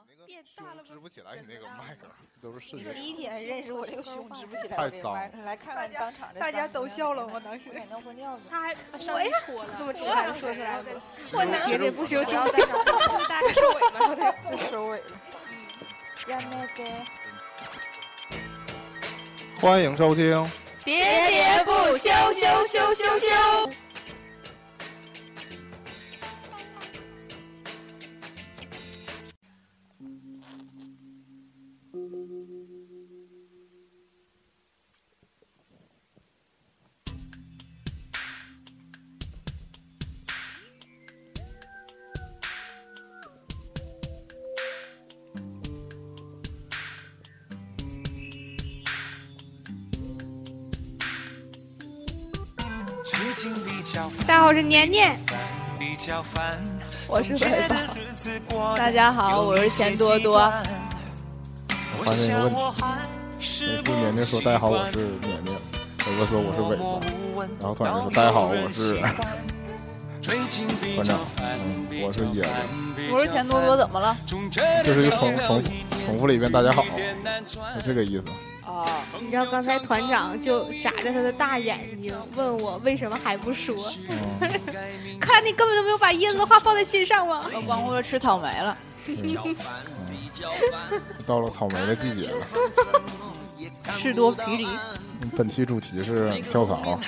吗？变大了支不起来你那个麦克，都是视觉。第一天认识我这个胸支不起来，太我这个麦脏来看看当场这大家都笑了吗当时我尿过尿了。他还我呀这么直白地说出来了，我能喋喋不休，不要在这儿大概收尾 吧，说的。就收尾了。呀那个。欢迎收听，喋喋不休，休休休休。家好，我是年年。我是尾巴。大家好，我是钱多多。我发现一个问题，每次年年说大家好，我是年年，伟哥说我是尾巴，然后突然说大家好，我是团长，嗯，我是野子，我是钱多多，怎么了？就是一个重重重复了一遍大家好，是这个意思。哦，你知道刚才团长就眨着他的大眼睛问我为什么还不说？嗯，看来你根本就没有把椰子的话放在心上吗？我光顾着吃草莓了。到了草莓的季节了。事多啤梨。本期主题是跳槽。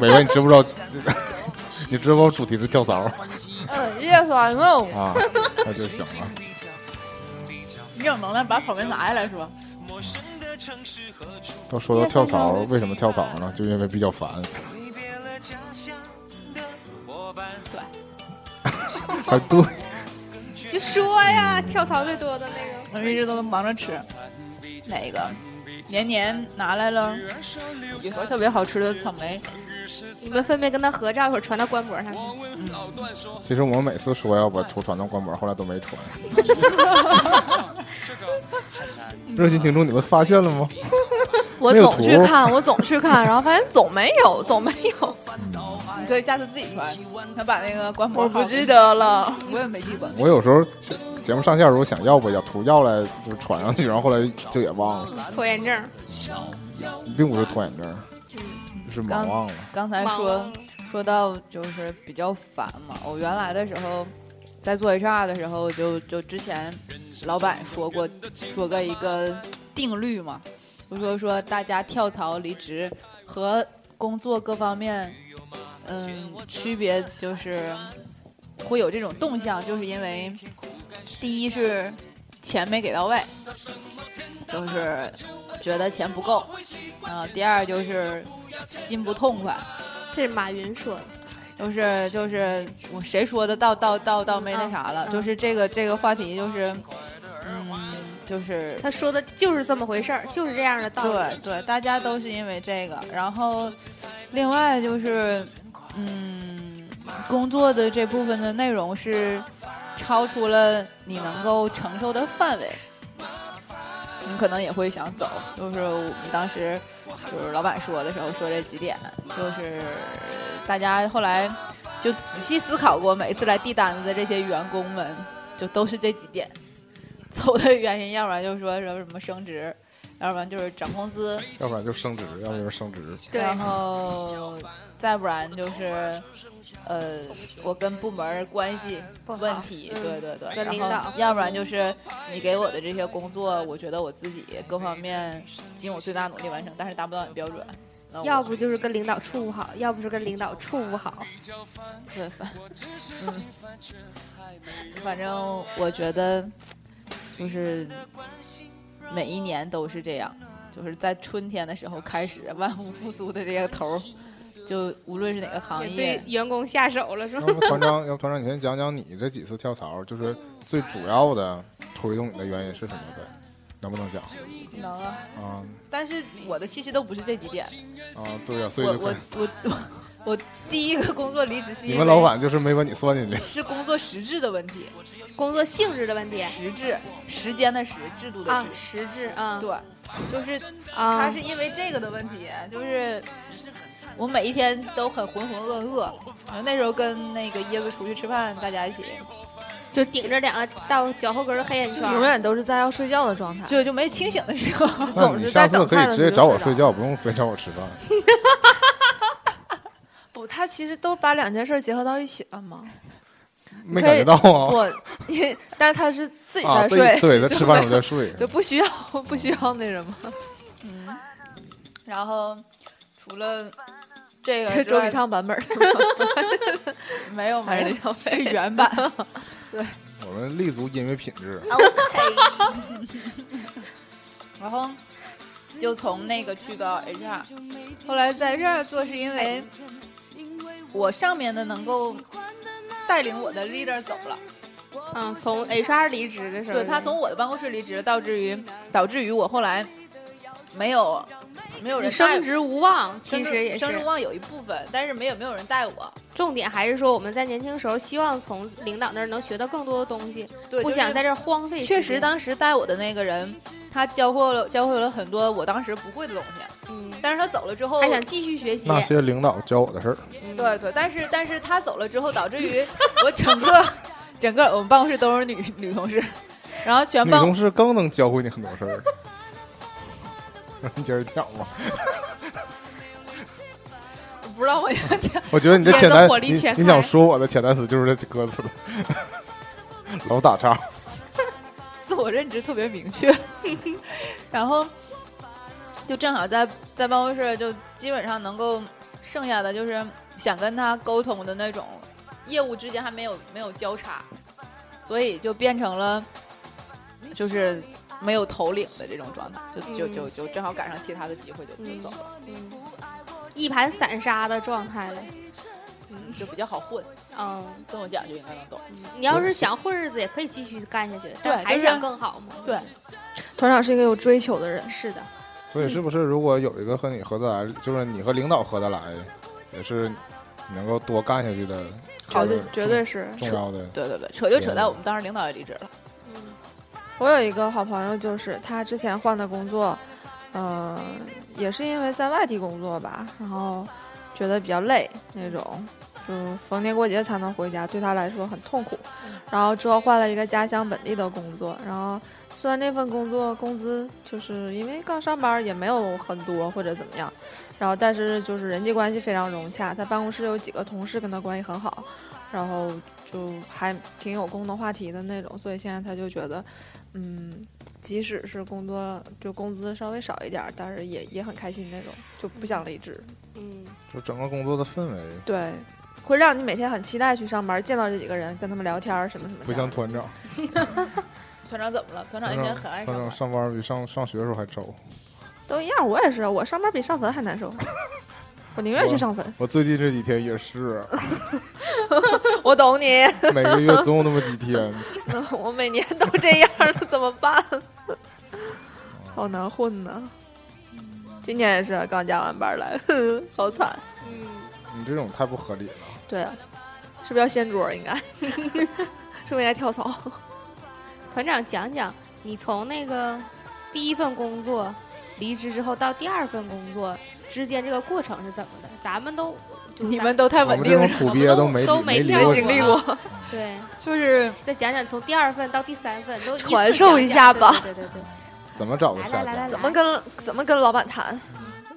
伟伟，你知不知道？你知不知道主题是跳槽嗯，叶酸肉。啊？那就行了。你有能耐把草莓拿下来说。要说到跳槽，为什么跳槽呢？就因为比较烦。对。还对。就说呀，跳槽最多的那个。我一直都忙着吃。哪个？年年拿来了几盒特别好吃的草莓。你们分别跟他合照，一会儿传到官博上。嗯。其实我们每次说要把图传到官博，后来都没传。热心听众，你们发现了吗？我总去看，我总去看，然后发现总没有，总没有。你可以下次自己传，他把那个官方我不记得了，我也没记过。我有时候节目上线的时候想要不要图要来就传上去，然后后来就也忘了。拖延症，并不是拖延症，是忙忘了。刚才说说到就是比较烦嘛，我原来的时候在做 HR 的时候，就就之前老板说过说过一个定律嘛。就说说大家跳槽离职和工作各方面，嗯，区别就是会有这种动向，就是因为第一是钱没给到位，就是觉得钱不够，啊，第二就是心不痛快，这是马云说的，就是就是我谁说的倒倒倒倒没那啥了，就是这个这个话题就是，嗯。就是他说的就是这么回事儿，就是这样的道理。对对，大家都是因为这个。然后，另外就是，嗯，工作的这部分的内容是超出了你能够承受的范围，你可能也会想走。就是我们当时就是老板说的时候说这几点，就是大家后来就仔细思考过，每次来递单子的这些员工们，就都是这几点。走的原因，要不然就是说什么什么升职，要不然就是涨工资，要不然就升职，要不然就是升职。对，然后再不然就是，呃，我跟部门关系问题，对对对，跟领导，要不然就是你给我的这些工作，我觉得我自己各方面尽我最大努力完成，但是达不到你标准。要不就是跟领导处不好，要不是跟领导处不好。对，反嗯，反正我觉得。就是每一年都是这样，就是在春天的时候开始万物复苏的这个头，就无论是哪个行业，对员工下手了是吧？要不团长，要不团长，你先讲讲你这几次跳槽，就是最主要的推动你的原因是什么呗？能不能讲？能啊。啊。但是我的其实都不是这几点。啊，对呀，所以我我我我。我第一个工作离职是因为你们老板就是没把你算进去，是工作实质的问题，工作性质的问题，实质时间的时，制度的制，实质啊，对，就是他是因为这个的问题，就是我每一天都很浑浑噩噩，然后那时候跟那个椰子出去吃饭，大家一起就顶着两个到脚后跟的黑眼圈，永远都是在要睡觉的状态，就就没清醒的时候。那你总是在下次可以直接找我。睡觉，不用非找我吃饭。不，他其实都把两件事结合到一起了嘛。没感觉到啊？我，但是他是自己啊，在睡，对对，他吃饭时候在 睡。就不需要不需要那什么。嗯，然后除了这个周笔畅版本儿，没有还是没有是原版。对我们立足音乐品质，OK，然后就从那个去到 HR，后来在这儿做是因为我上面的能够带领我的 leader 走了，嗯，从 HR 离职的时候，对他从我的办公室离职，导致于导致于我后来没有没有你人带。升职无望，其实也是升职无望有一部分，但是没有没有人带我，重点，还是说我们在年轻时候希望从领导那儿能学到更多的东西，对，不想在这儿荒废。确实，当时带我的那个人，他教会了教会了很多我当时不会的东西，嗯，但是他走了之后，还想继续学习。那些领导教我的事儿，嗯对对，但是但是他走了之后，导致于我整个整个我们办公室都是女女同事，然后全办女同事更能教会你很多事儿。你接着讲吧，不知道我要讲，我觉得你的潜台火力你你想说我的潜台词就是这歌词，老打岔。自我认知特别明确，然后就正好在在办公室就基本上能够剩下的就是想跟他沟通的那种业务之间还没有没有交叉，所以就变成了就是没有头领的这种状态，就就就就正好赶上其他的机会就就嗯走了，嗯，一盘散沙的状态了。就比较好混，嗯，这么讲就应该能懂。你要是想混日子，也可以继续干下去，但还是更好嘛。对，团长是一个有追求的人，是的，所以是不是如果有一个和你合得来，就是你和领导合得来，也是能够多干下去的，绝对绝对是。重要的。对对对，扯就扯在我们当时领导也离职了，嗯我有一个好朋友，就是他之前换的工作，呃，也是因为在外地工作吧，然后觉得比较累那种，就逢年过节才能回家，对他来说很痛苦。然后之后换了一个家乡本地的工作，然后虽然那份工作工资就是因为刚上班也没有很多或者怎么样，然后但是就是人际关系非常融洽，他办公室有几个同事跟他关系很好，然后就还挺有共同话题的那种，所以现在他就觉得，嗯，即使是工作就工资稍微少一点儿，但是也也很开心那种，就不想离职。嗯，就整个工作的氛围对，会让你每天很期待去上班，见到这几个人，跟他们聊天儿什么什么的。像团长，团长怎么了？团长应该很爱上班团长。上班比上上学的时候还愁。都一样，我也是，我上班比上坟还难受，我宁愿去上坟。我最近这几天也是，我懂你，每个月总有那么几天。我每年都这样了，怎么办？好难混呐。今天也是刚加完班来，好惨。你这种太不合理了。对啊，是不是要掀桌？应该，是不是应该跳槽？团长讲讲你从那个第一份工作离职之后到第二份工作之间这个过程是怎么的？咱们都你们都太我稳定了们这种，土鳖都没都没跳没经历过。对，就是再讲讲从第二份到第三份都传授一下吧对对对对怎么找个来下家？来来来来，怎么跟怎么跟老板谈？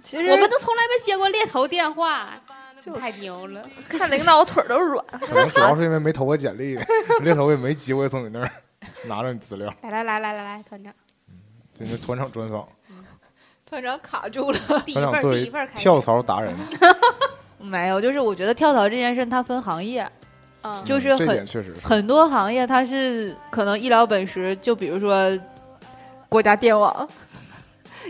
其实我们都从来没接过猎头电话，太牛了。看领导腿都软。可能主要是因为没投过简历，猎头也没机会从你那儿拿着你资料。来来来来来来，团长，今天团长专访，团长卡住了。第一份第一份儿开始跳，槽达人，没有，就是我觉得跳槽这件事它分行业，就是很点确实是。很多行业它是可能医疗本实，就比如说国家电网，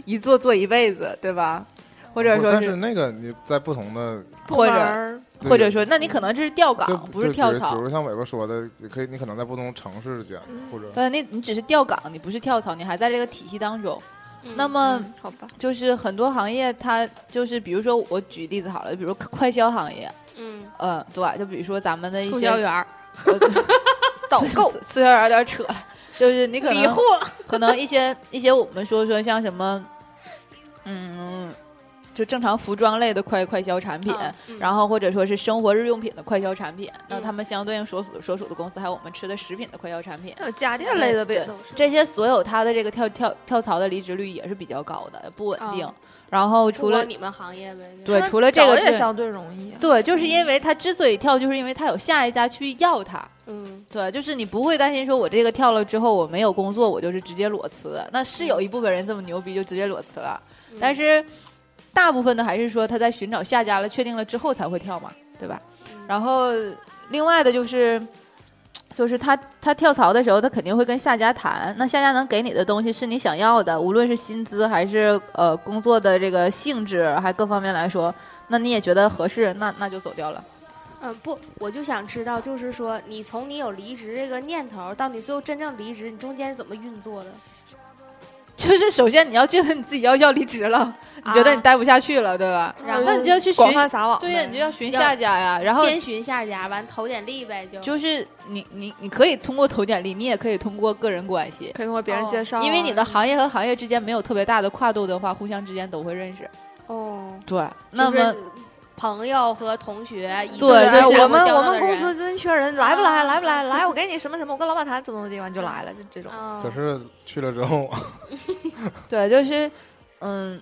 一做做一辈子，对吧？或者说不但是那个你在不同的，或者或者说，那你可能这是调就岗，不是就跳槽比如比。如像伟哥说的，你可以，你可能在不同城市间或者呃，那你只是调岗，你不是跳槽，你还在这个体系当中。嗯那么嗯好吧，就是很多行业，它就是比如说我举例子好了，比如 快销行业，嗯，嗯，对，就比如说咱们的一些促销员儿，导购，促销员有点扯，就是你可能，可能一些一些我们说说像什么，嗯，就正常服装类的快快销产品，嗯然后或者说是生活日用品的快销产品，那嗯他们相对应所属所属的公司还有我们吃的食品的快销产品，还有家电类的呗，对都是这些所有它的这个跳跳跳槽的离职率也是比较高的，不稳定。哦然后除了你们行业呗，对除了这个也相对容易啊。对，就是因为他之所以跳，就是因为他有下一家去要他。嗯对，就是你不会担心说我这个跳了之后我没有工作，我就是直接裸辞。那是有一部分人这么牛逼就直接裸辞了，嗯但是大部分的还是说他在寻找下家了，确定了之后才会跳嘛，对吧？嗯然后另外的就是，就是他他跳槽的时候，他肯定会跟下家谈，那下家能给你的东西是你想要的，无论是薪资还是呃工作的这个性质，还各方面来说，那你也觉得合适，那 那就走掉了。嗯，不，我就想知道，就是说，你从你有离职这个念头到你最后真正离职，你中间是怎么运作的？就是首先你要觉得你自己要要离职了，你觉得你待不下去了，对吧？然后那你就要去广寻，泛撒网。对呀，你就要寻下家呀。然后先寻下家，完投简历呗，就就是你你你可以通过投简历，你也可以通过个人关系，可以通过别人介绍啊，因为你的行业和行业之间没有特别大的跨度的话，互相之间都会认识。哦，对，那么就是朋友和同学，以及对哎就是我们我们公司最近缺人，来不来？啊来不来？来，我给你什么什么，我跟老板谈怎么怎么地，完就来了，就这种。哦可是去了之后，对，就是嗯。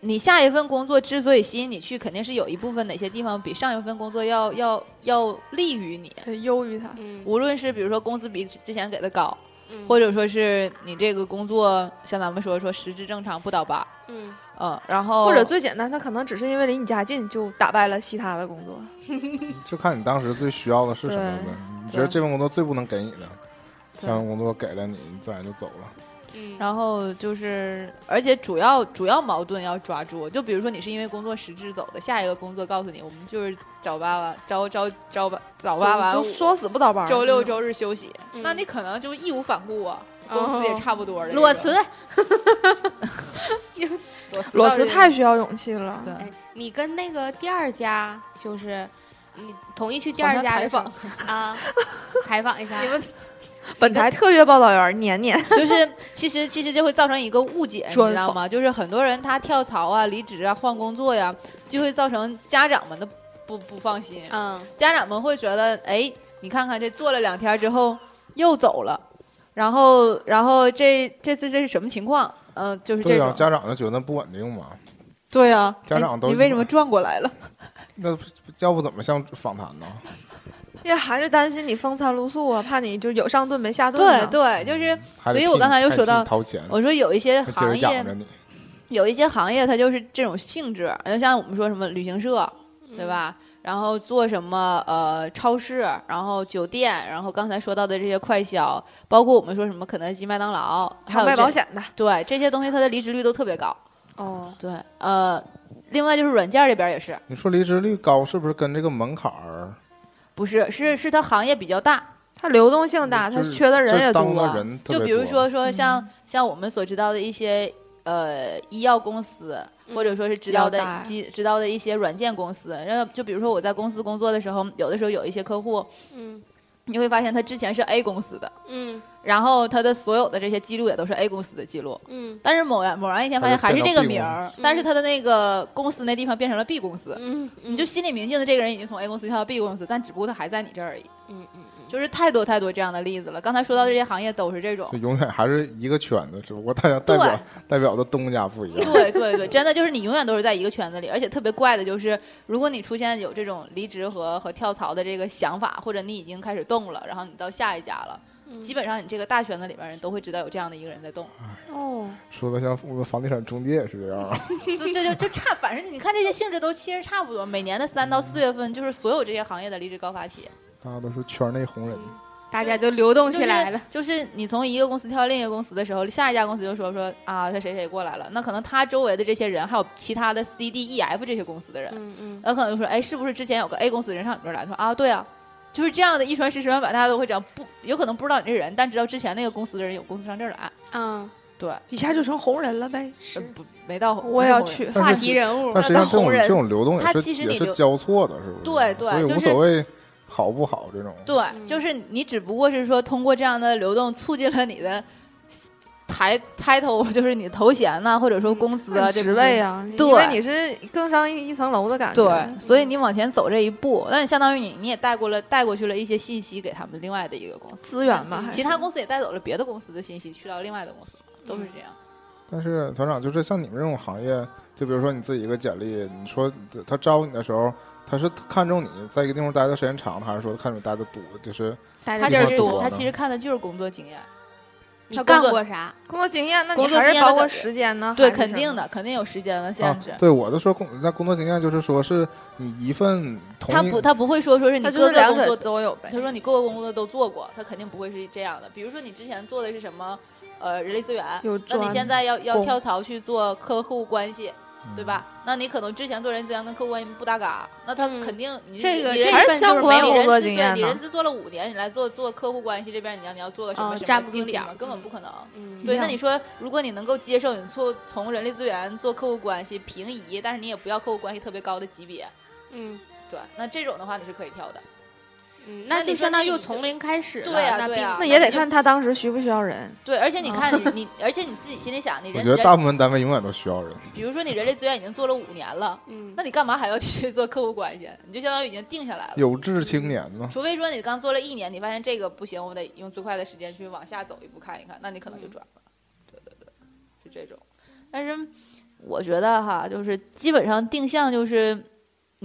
你下一份工作之所以吸引你去，肯定是有一部分哪些地方比上一份工作要要要利于你，对优于他，嗯，无论是比如说工资比之前给的高，嗯或者说是你这个工作像咱们说说实质正常不倒班，嗯嗯，然后或者最简单，他可能只是因为离你家近，就打败了其他的工作。就看你当时最需要的是什么呗。你觉得这份工作最不能给你的，对这份工作给了你，你自然就走了。嗯，然后就是，而且主要主要矛盾要抓住，就比如说你是因为工作实质走的，下一个工作告诉你，我们就是早八晚朝朝朝八早八晚五就说死不倒班周六周日休息，嗯那你可能就义无反顾啊，工资也哦差不多的。裸辞，，裸辞裸辞太需要勇气了。对哎，你跟那个第二家就是。你同意去第二家采访啊？采访一下你们 本台特约报道员年年就是 其实其实就会造成一个误解，你知道吗？就是很多人他跳槽啊、离职啊、换工作呀，就会造成家长们的不不放心。嗯家长们会觉得，哎，你看看这做了两天之后又走了，然后然后这这次这是什么情况？嗯、就是这对呀、种。家长就觉得不稳定嘛。对呀、家长都你你为什么转过来了？那要不怎么像访谈呢？因为还是担心你风餐露宿啊，怕你就有上顿没下顿对。对，就是所以我刚才就说到掏钱，我说有一些行业。有一些行业它就是这种性质，就像我们说什么旅行社，嗯对吧？然后做什么呃超市，然后酒店，然后刚才说到的这些快销，包括我们说什么肯德基、麦当劳，还还有卖保险的，对这些东西，它的离职率都特别高。哦，对，呃，另外就是软件这边也是，你说离职率高，是不是跟这个门槛儿？不是是是它行业比较大，它流动性大，它缺的人也多。的人特别就比如说说像、嗯像我们所知道的一些呃医药公司，或者说是知道的药代知知道的一些软件公司，然后就比如说我在公司工作的时候，有的时候有一些客户，嗯你会发现他之前是 A 公司的，嗯。然后他的所有的这些记录也都是 A 公司的记录，嗯。但是某然某然一天发现还是这个名儿，嗯但是他的那个公司那地方变成了 B 公司，嗯，你就心里明镜的这个人已经从 A 公司跳到 B 公司，但只不过他还在你这儿而已，嗯嗯就是太多太多这样的例子了。刚才说到这些行业都是这种就。永远还是一个圈子，只不过大家代表代表的东家不一样。对对对，真的就是你永远都是在一个圈子里，而且特别怪的就是，如果你出现有这种离职和和跳槽的这个想法，或者你已经开始动了，然后你到下一家了，嗯，基本上你这个大圈子里边人都会知道有这样的一个人在动，哦，说的像我们房地产中介是这样啊。就这就就差，反正你看这些性质都其实差不多，每年的三到四月份就是所有这些行业的离职高发期，大家都是圈内红人，大家就流动起来了。就是。就是你从一个公司跳到另一个公司的时候，下一家公司就说说啊，他谁谁过来了，那可能他周围的这些人还有其他的 C、D、E、F 这些公司的人，嗯嗯然后可能就说，哎，是不是之前有个 A 公司的人上你这儿来？他说啊，对啊，就是这样的一传十，十传百，大家都会讲，不有可能不知道你这人，但知道之前那个公司的人有公司上这儿来。嗯，对，一下就成红人了呗。是不没到，我也要去。话题人物但实际上这种红人这种流动它也是也是其实你流交错的，是不是？对对所以就是无所谓好不好这种。对，嗯就是你只不过是说通过这样的流动，促进了你的抬抬头就是你的头衔呐、或者说工资啊，这职位啊，对因为你是更上一一层楼的感觉。对，所以你往前走这一步，那你相当于你你也带过了带过去了一些信息给他们另外的一个公司，资源嘛，其他公司也带走了别的公司的信息去到另外的公司，都是这样。但是团长就是像你们这种行业，就比如说你自己一个简历，你说他招你的时候，他是看中你在一个地方待的时间长了，还是说看中你待的多？就是待他其实的多他其实看的就是工作经验，你干他工作过啥？工作经验，那你还是包括时间呢？对。肯定的，肯定有时间的啊限制。，对我都说工那工作经验就是说是你一份同一他不，他不会说说是你各个工作都有呗。他说你各个工作都做过，他肯定不会是这样的。比如说你之前做的是什么，呃，人力资源，有那你现在要要跳槽去做客户关系，对嗯吧？那你可能之前做人资源跟客户关系不搭嘎，那他嗯肯定你这个这份就是相关没有工作你人资对经验你人资做了五年，你来做做客户关系这边，你要你要做个什么什么经理什么，根本不可能。嗯，对，那你说，如果你能够接受你做从人力资源做客户关系平移，但是你也不要客户关系特别高的级别，嗯对，那这种的话你是可以跳的。嗯，那就相当于又从零开始了。对呀那并对呀那也得看他当时需不需要人。对，而且你哦看你你，而且你自己心里想，你我觉得大部分单位永远都需要人。比如说你人力资源已经做了五年了，嗯那你干嘛还要去 做客户关系？你就相当于已经定下来了。有志青年呢，除非说你刚做了一年，你发现这个不行，我得用最快的时间去往下走一步看一看，那你可能就转了。对对对，是这种。但是我觉得哈，就是基本上定向就是，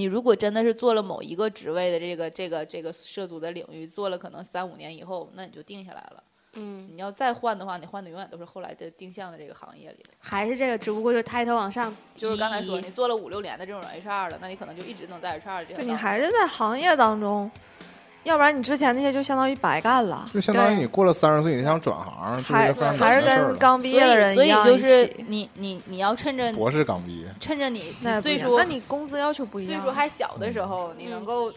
你如果真的是做了某一个职位的这个这个这个涉足的领域，做了可能三五年以后，那你就定下来了。嗯，你要再换的话，你换的永远都是后来的定向的这个行业里的。还是这个，只不过就是抬头往上，就是刚才说，你做了五六年的这种 HR 了，那你可能就一直能在 HR 这你还是在行业当中，要不然你之前那些就相当于白干了，就相当于你过了三十岁，你想转行，这是还是。跟刚毕业的人所以一样一所以就是你你你要趁着博士刚毕业，趁着你岁数那你工资要求不一样。岁数还小的时候，你能够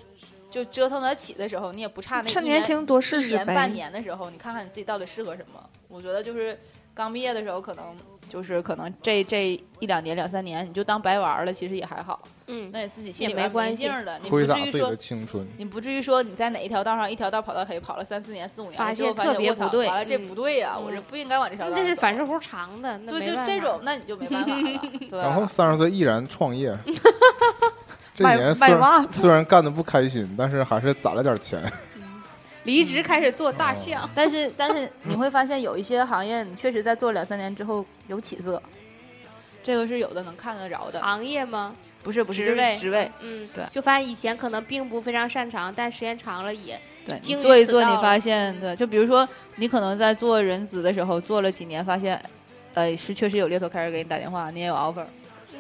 就折腾得起的时候，你也不差那趁一年轻多试试一年半。年的时候，你看看你自己到底适合什么。我觉得就是刚毕业的时候，可能就是可能这这一两年两三年，你就当白玩了，其实也还好。嗯，那你自己心里也没关系的，你不至于说。青春。你不至于说你在哪一条道上一条道跑到黑，跑了三四年、四五年，发最后发现特别不对完了这嗯不对呀，我嗯这不应该往这条道那是反射弧长的，那对，就这种，那你就没办法了，对吧？然后三十岁毅然创业，这年虽然卖袜子虽然干的不开心，但是还是攒了点钱。离职开始做大象。但是但是你会发现有一些行业，你确实在做两三年之后有起色，这个是有的能看得着的。行业吗？不是不是职位。职位，嗯，对。就发现以前可能并不非常擅长，但时间长了也对，做一做，你发现对，就比如说你可能在做人资的时候做了几年，发现，呃，是确实有猎头开始给你打电话，你也有 offer，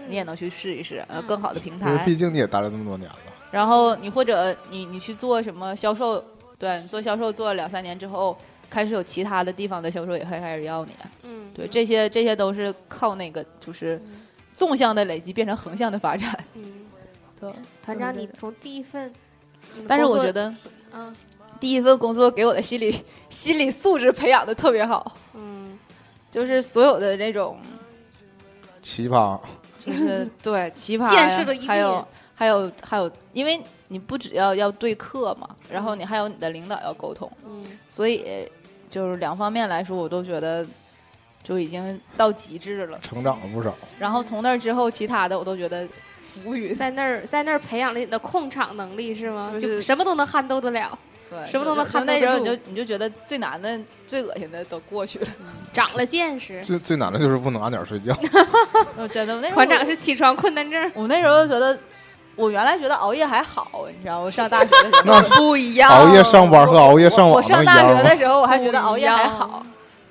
你也能去试一试，呃，嗯。更好的平台。毕竟你也待了这么多年了，然后你或者你你去做什么销售，对你做销售做了两三年之后，开始有其他的地方的销售也会开始要你。嗯，对，这些这些都是靠那个就是纵向的累积变成横向的发展。嗯，对，团长，你从第一份，但是我觉得，嗯第一份工作给我的心理心理素质培养的特别好，嗯，就是所有的那种奇葩。就是 对奇葩呀见识了一还有面还有还有，因为你不只要要对课嘛，然后你还有你的领导要沟通，嗯所以就是两方面来说，我都觉得就已经到极致了。成长了不少。然后从那儿之后，其他的我都觉得无语。在那儿在那儿培养了你的控场能力是吗？就是就什么都能撼动得了，对，什么都能就撼动得住那时候你就你就觉得最难的、最恶心的都过去了。长了见识。最最难的就是不能按点睡觉。我真的，我那时候团长是起床困难症，我那时候觉得，我原来觉得熬夜还好，你知道，我上大学的时候。那不一样，熬夜上班和熬夜上网我上大学的？时候，我还觉得熬夜还好。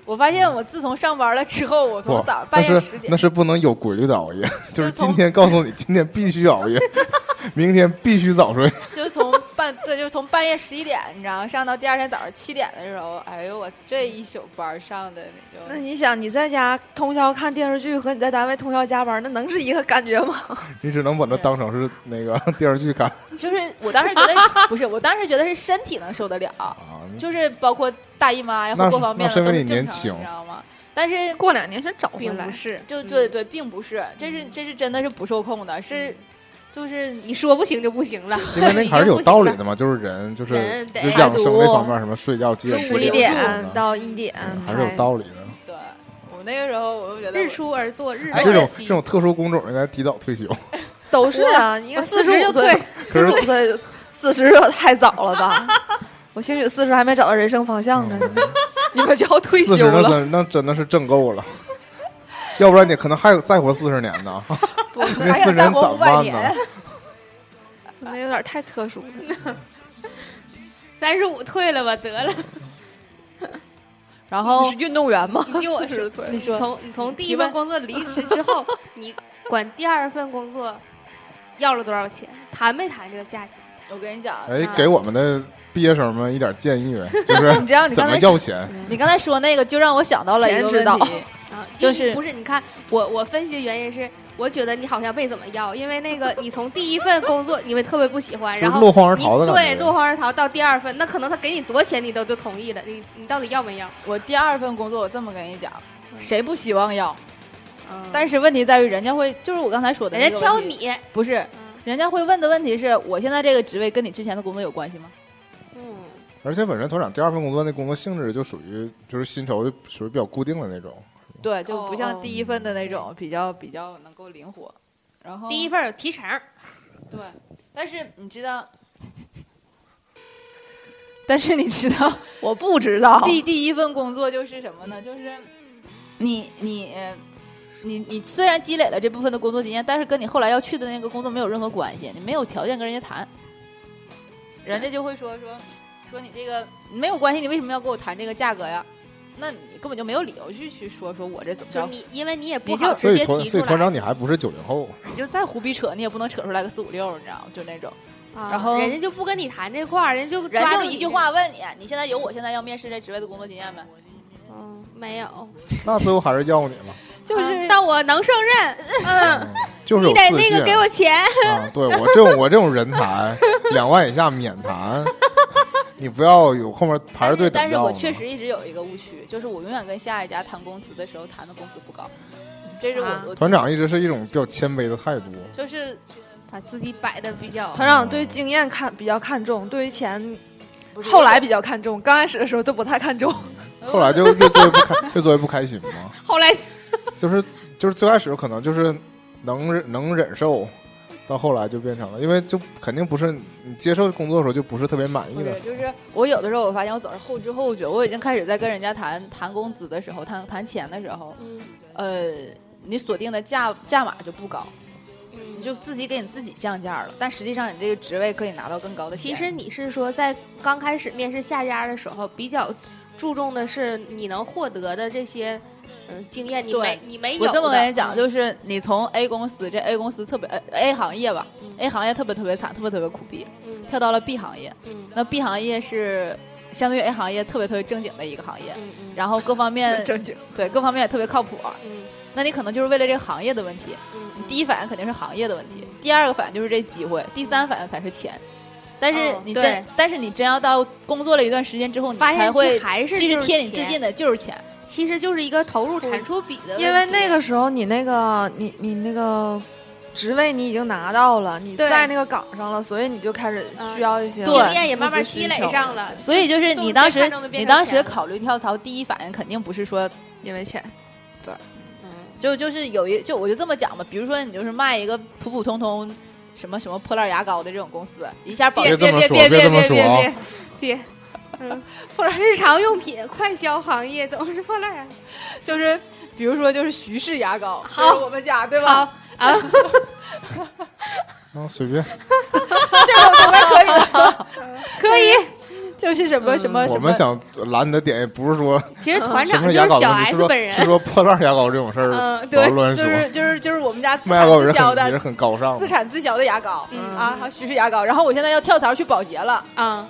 我发现我自从上班了之后，我从早半夜十点那，是不能有规律的熬夜，就是今天告诉你今天必须熬夜，明天必须早睡。就从半对，就从半夜十一点，你知道吗？上到第二天早上七点的时候，哎呦我这一宿班上的那种。那你想，你在家通宵看电视剧和你在单位通宵加班，那能是一个感觉吗？你只能把它当成是那个电视剧看就是我当时觉得不是，我当时觉得是身体能受得了，啊。就是包括大姨妈呀或各方面的那是因为都是正常，你年轻你知道吗？但是过两年全找回来并不。是。就对对，并不是，这是这是真的是不受控的，是就是你说不行就不行了，因为那还是有道理的嘛，就是人就是得就养生这方面，什么睡觉几点十睡觉十一点到一点嗯还是有道理的。对，我我那个时候我就觉得日出而作，日这种这落而息。种特殊工种应该提早退休。都是啊，你四十就五岁退，四十五岁，四十有太早了吧？我兴许四十还没找到人生方向呢，你们就要退四十那休了。真那真的是挣够了，要不然你可能还有再活四十年呢。那还想再活四人怎么五百办年 可能有点太特殊了。三十五退了吧，得了。然后你是运动员吗？你听我说，你说从你从第一份工作离职之后，你管第二份工作要了多少钱？谈没谈这个价钱？我跟你讲，哎，给我们的毕业生们一点建议呗，就是你知道你怎么刚才要钱。你刚才说那个，就让我想到了一个钱知道问题，啊，就是不是？你看我我分析的原因是，我觉得你好像没怎么要，因为那个你从第一份工作你们特别不喜欢，然后落荒而逃的。对落荒而逃到第二份，那可能他给你多少钱你都都同意了，你你到底要没要？我第二份工作，我这么跟你讲，谁不希望要？嗯但是问题在于，人家会，就是我刚才说的人家挑你，不是，人家会问的问题是我现在这个职位跟你之前的工作有关系吗？嗯，而且本身团长第二份工作那工作性质就属于就是薪酬就属于比较固定的那种。对，就不哦像第一份的那种比较比较能够灵活。然后第一份有提成，对，但是你知道，但是你知道，我不知道。第第一份工作就是什么呢？就是你你你你虽然积累了这部分的工作经验，但是跟你后来要去的那个工作没有任何关系，你没有条件跟人家谈，人家就会说说说你这个没有关系，你为什么要跟我谈这个价格呀？那你根本就没有理由去去说说我这怎么着，就你，因为你也不就好直接所以团提出来。所以团长你还不是九零后，你就再胡逼扯，你也不能扯出来个四五六，你知道吗？就那种，啊然后人家就不跟你谈这块儿，人家就人就一句话问你，你现在有我现在要面试这职位的工作经验没？嗯，没有，那最后还是要你了。就是嗯但我能胜任，嗯，嗯就是你得那个给我钱，啊！对我这种我这种人才，两万以下免谈。你不要有后面排着队等但是我确实一直有一个误区，就是我永远跟下一家谈工资的时候谈的工资不高，这是我、团长一直是一种比较谦卑的态度。就是把自己摆的比较团长对经验看比较看重，对于钱后来比较看重，刚开始的时候都不太看重。后来就越做越不开，越做越不开心嘛。后来就是就是最开始可能就是能忍能忍受，到后来就变成了，因为就肯定不是你接受工作的时候就不是特别满意的就是我有的时候我发现我总是后知后觉，我已经开始在跟人家谈谈工资的时候，谈谈钱的时候，嗯呃，你锁定的价价码就不高，嗯你就自己给你自己降价了，但实际上你这个职位可以拿到更高的钱。其实你是说在刚开始面试下家的时候，比较注重的是你能获得的这些嗯经验，你没你没有我这么跟你讲，就是你从 A 公司，这 A 公司特别呃 A 行业吧、嗯。A 行业特别特别惨，特别特别苦逼，嗯。跳到了 B 行业，嗯。那 B 行业是相对于 A 行业特别特别正经的一个行业，嗯嗯，然后各方面正经，对各方面也特别靠谱。嗯。那你可能就是为了这个行业的问题，嗯。你第一反应肯定是行业的问题，第二个反应就是这机会，第三反应才是钱。但是哦你真，对。但是你真要到工作了一段时间之后，你才会其还是其实贴你最近的就是钱。其实就是一个投入产出比的问题，因为那个时候你那个你你那个职位你已经拿到了，你在那个岗上了，所以你就开始需要一些经验也慢慢积累上了，所以就是你当时你当时考虑跳槽，第一反应肯定不是说因为钱。对。嗯。就就是有一就我就这么讲吧，比如说你就是卖一个普普通通什么什么破烂牙膏的这种公司，一下保别别这么说别别别别这么说啊。别别别，嗯，破烂日常用品 快消行业总是破烂啊，就是比如说就是徐氏牙膏，好这是我们家对吧？啊，啊，随便。这个我们可以的，可以。就是什么什么什么我们，想拦你的点也不是说其实团什长就是小 S 本人是，说破烂牙膏这种事儿嗯，老对，乱说。就是就是就是我们家自产自销的也是很高尚。自产自销的牙膏。嗯啊，还有徐氏牙膏，然后我现在要跳槽去保洁了，啊，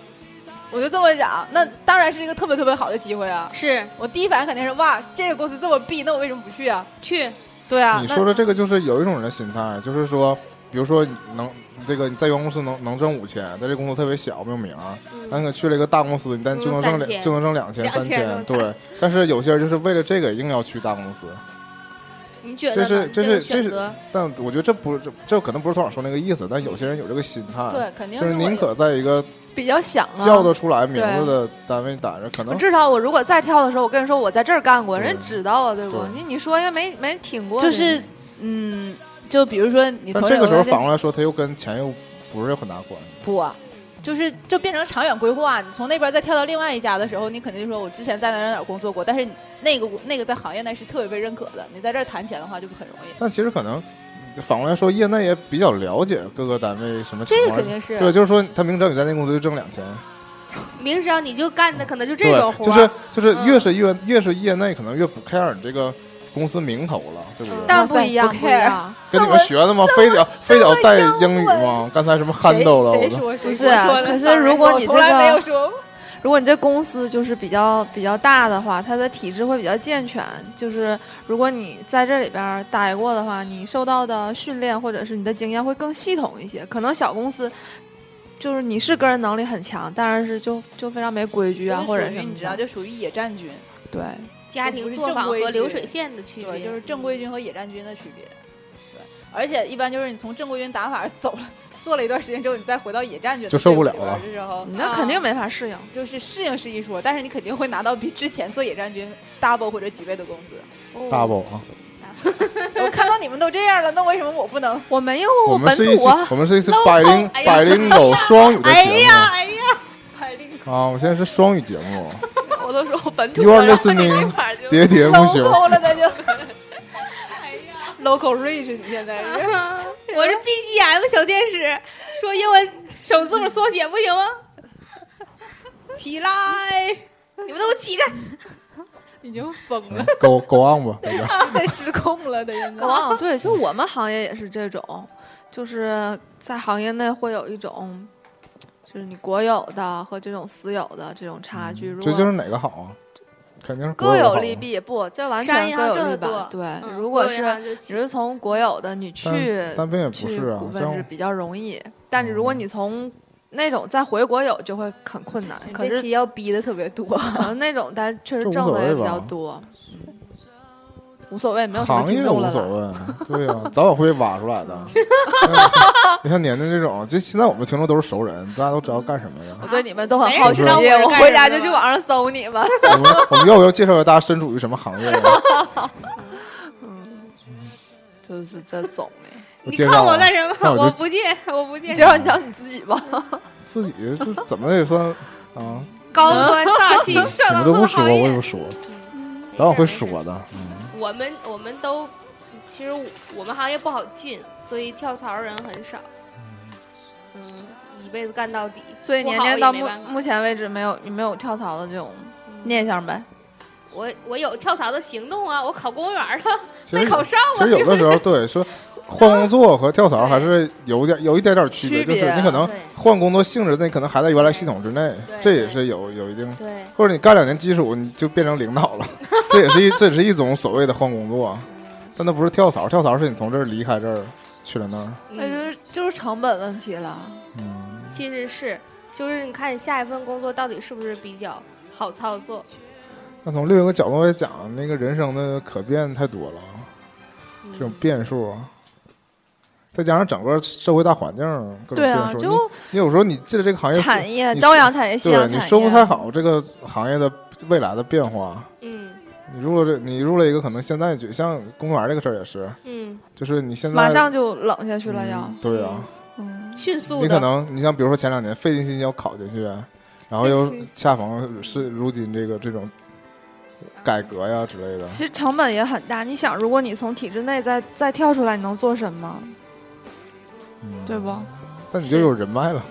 我就这么讲，那当然是一个特别特别好的机会啊！是。我第一反应肯定是哇，这个公司这么闭，那我为什么不去啊？去，对啊，你说的这个就是有一种人的心态，就是说，比如说你能这个你在原公司能能挣五千，但这公司特别小没有名儿，那嗯你去了一个大公司，你但就能挣两就能挣两千三千，对。但是有些人就是为了这个硬要去大公司，你觉这是得呢？个这是这是，但我觉得这不是这这可能不是团长说那个意思，但有些人有这个心态，对，肯定就是宁可在一个比较响啊。叫得出来名字的单位打着，可能至少我如果再跳的时候，我跟你说我在这儿干过，对人知道啊，对不？对你你说也没没人听过呢，就是嗯，就比如说你从这个时候反过来说，他又跟钱又不是有很大关系。不啊，就是就变成长远规划。你从那边再跳到另外一家的时候，你肯定说我之前在哪哪哪工作过，但是那个那个在行业内是特别被认可的。你在这儿谈钱的话，就很容易。但其实可能反过来说，业内也比较了解各个单位什么情这个况肯。定是对，就是说他明知道你在那公司就挣两千，明知道你就干的可能就这种，活，就是就是嗯越是越越是业内，可能越不 care 你这个公司名头了，对不对？但不一样，不不一样。跟你们学的吗？非得要非得要带英语吗？刚才什么憨豆了，谁说谁不是啊说的可是如果你我从来没有这说过。如果你这公司就是比较比较大的话，它的体制会比较健全。就是如果你在这里边儿待过的话，你受到的训练或者是你的经验会更系统一些。可能小公司就是你是个人能力很强，但是就就非常没规矩啊，或者什么你知道，就属于野战军，对。家庭作坊和流水线的区别，就是正规军和野战军的区别。对，而且一般就是你从正规军打法走了，做了一段时间之后，你再回到野战军的就受不了了这时候，你那肯定没法适应。就是适应是一说，但是你肯定会拿到比之前做野战军 double 或者几倍的工资。哦 double 啊。我看到你们都这样了，那为什么我不能？我没有，本我们是一起土啊，，我们是一次百灵哎呀百灵狗双语的哎节呀哎呀，目啊！我现在是双语节目，我都说我本土 listening 那块儿就喋喋不休。了，那就。Local rich，你现在是？我是 BGM 小天使，说英文首字母缩写不行吗？起来，你们都给我起开！已经疯了，狗狗 on 吧，失控了，他现在。哇，对，就我们行业也是这种，就是在行业内会有一种，就是你国有的和这种私有的这种差距。这就是哪个好啊？肯定是国各有利弊，不，这完全各有利弊。对，嗯如果是就起你是从国有的，你去去是啊股，份像是比较容易，但是如果你从那种再回国有，就会很困难。可是这期要逼的特别多，可能那种，但是确实挣的也比较多。嗯无所谓，没有什么行业无所。谓，对呀、早晚会挖出来的。你像年年这种，就现在我们听众都是熟人，大家都知道干什么的。我对你们都很没好奇，我回家就去网上搜你们。我们我们要不要介绍一下大家身处于什么行业？嗯 就是这种哎，你看我干什么？我我不介，我不介。介绍你讲你自己吧。自己就怎么也算啊，高端大气上档你们都不说。我也不说，早晚会说的。嗯我们我们都，其实我们行业不好进，所以跳槽人很少。嗯，一辈子干到底。所以年年到目目前为止没有你没有跳槽的这种念想呗？我我有跳槽的行动啊，我考公务员了，没考上其实有的时候 对说换工作和跳槽还是有点有一点点区别，就是你可能换工作性质，那可能还在原来系统之内，这也是有有一定，或者你干两年基础你就变成领导了，这也是一这也是一种所谓的换工作，但那不是跳槽，跳槽是你从这儿离开这儿去了那儿，那就嗯，是就是成本问题了。嗯，其实是，就是你看你下一份工作到底是不是比较好操作？那从另一个角度来讲，那个人生的可变太多了，这种嗯变数。再加上整个社会大环境各种对啊，变数，就你你有时候你进了这个行业，产业朝阳产业、夕阳产业，对你说不太好这个行业的未来的变化。嗯你入了这，你入了一个可能现在就像公务员这个事儿也是，嗯，就是你现在马上就冷下去了要嗯。对啊，嗯，迅速。你可能你像比如说前两年费尽心机要考进去，然后又恰逢是如今这个这种改革呀之类的，其实成本也很大。你想，如果你从体制内再再跳出来，你能做什么？嗯对不？那你就有人脉了，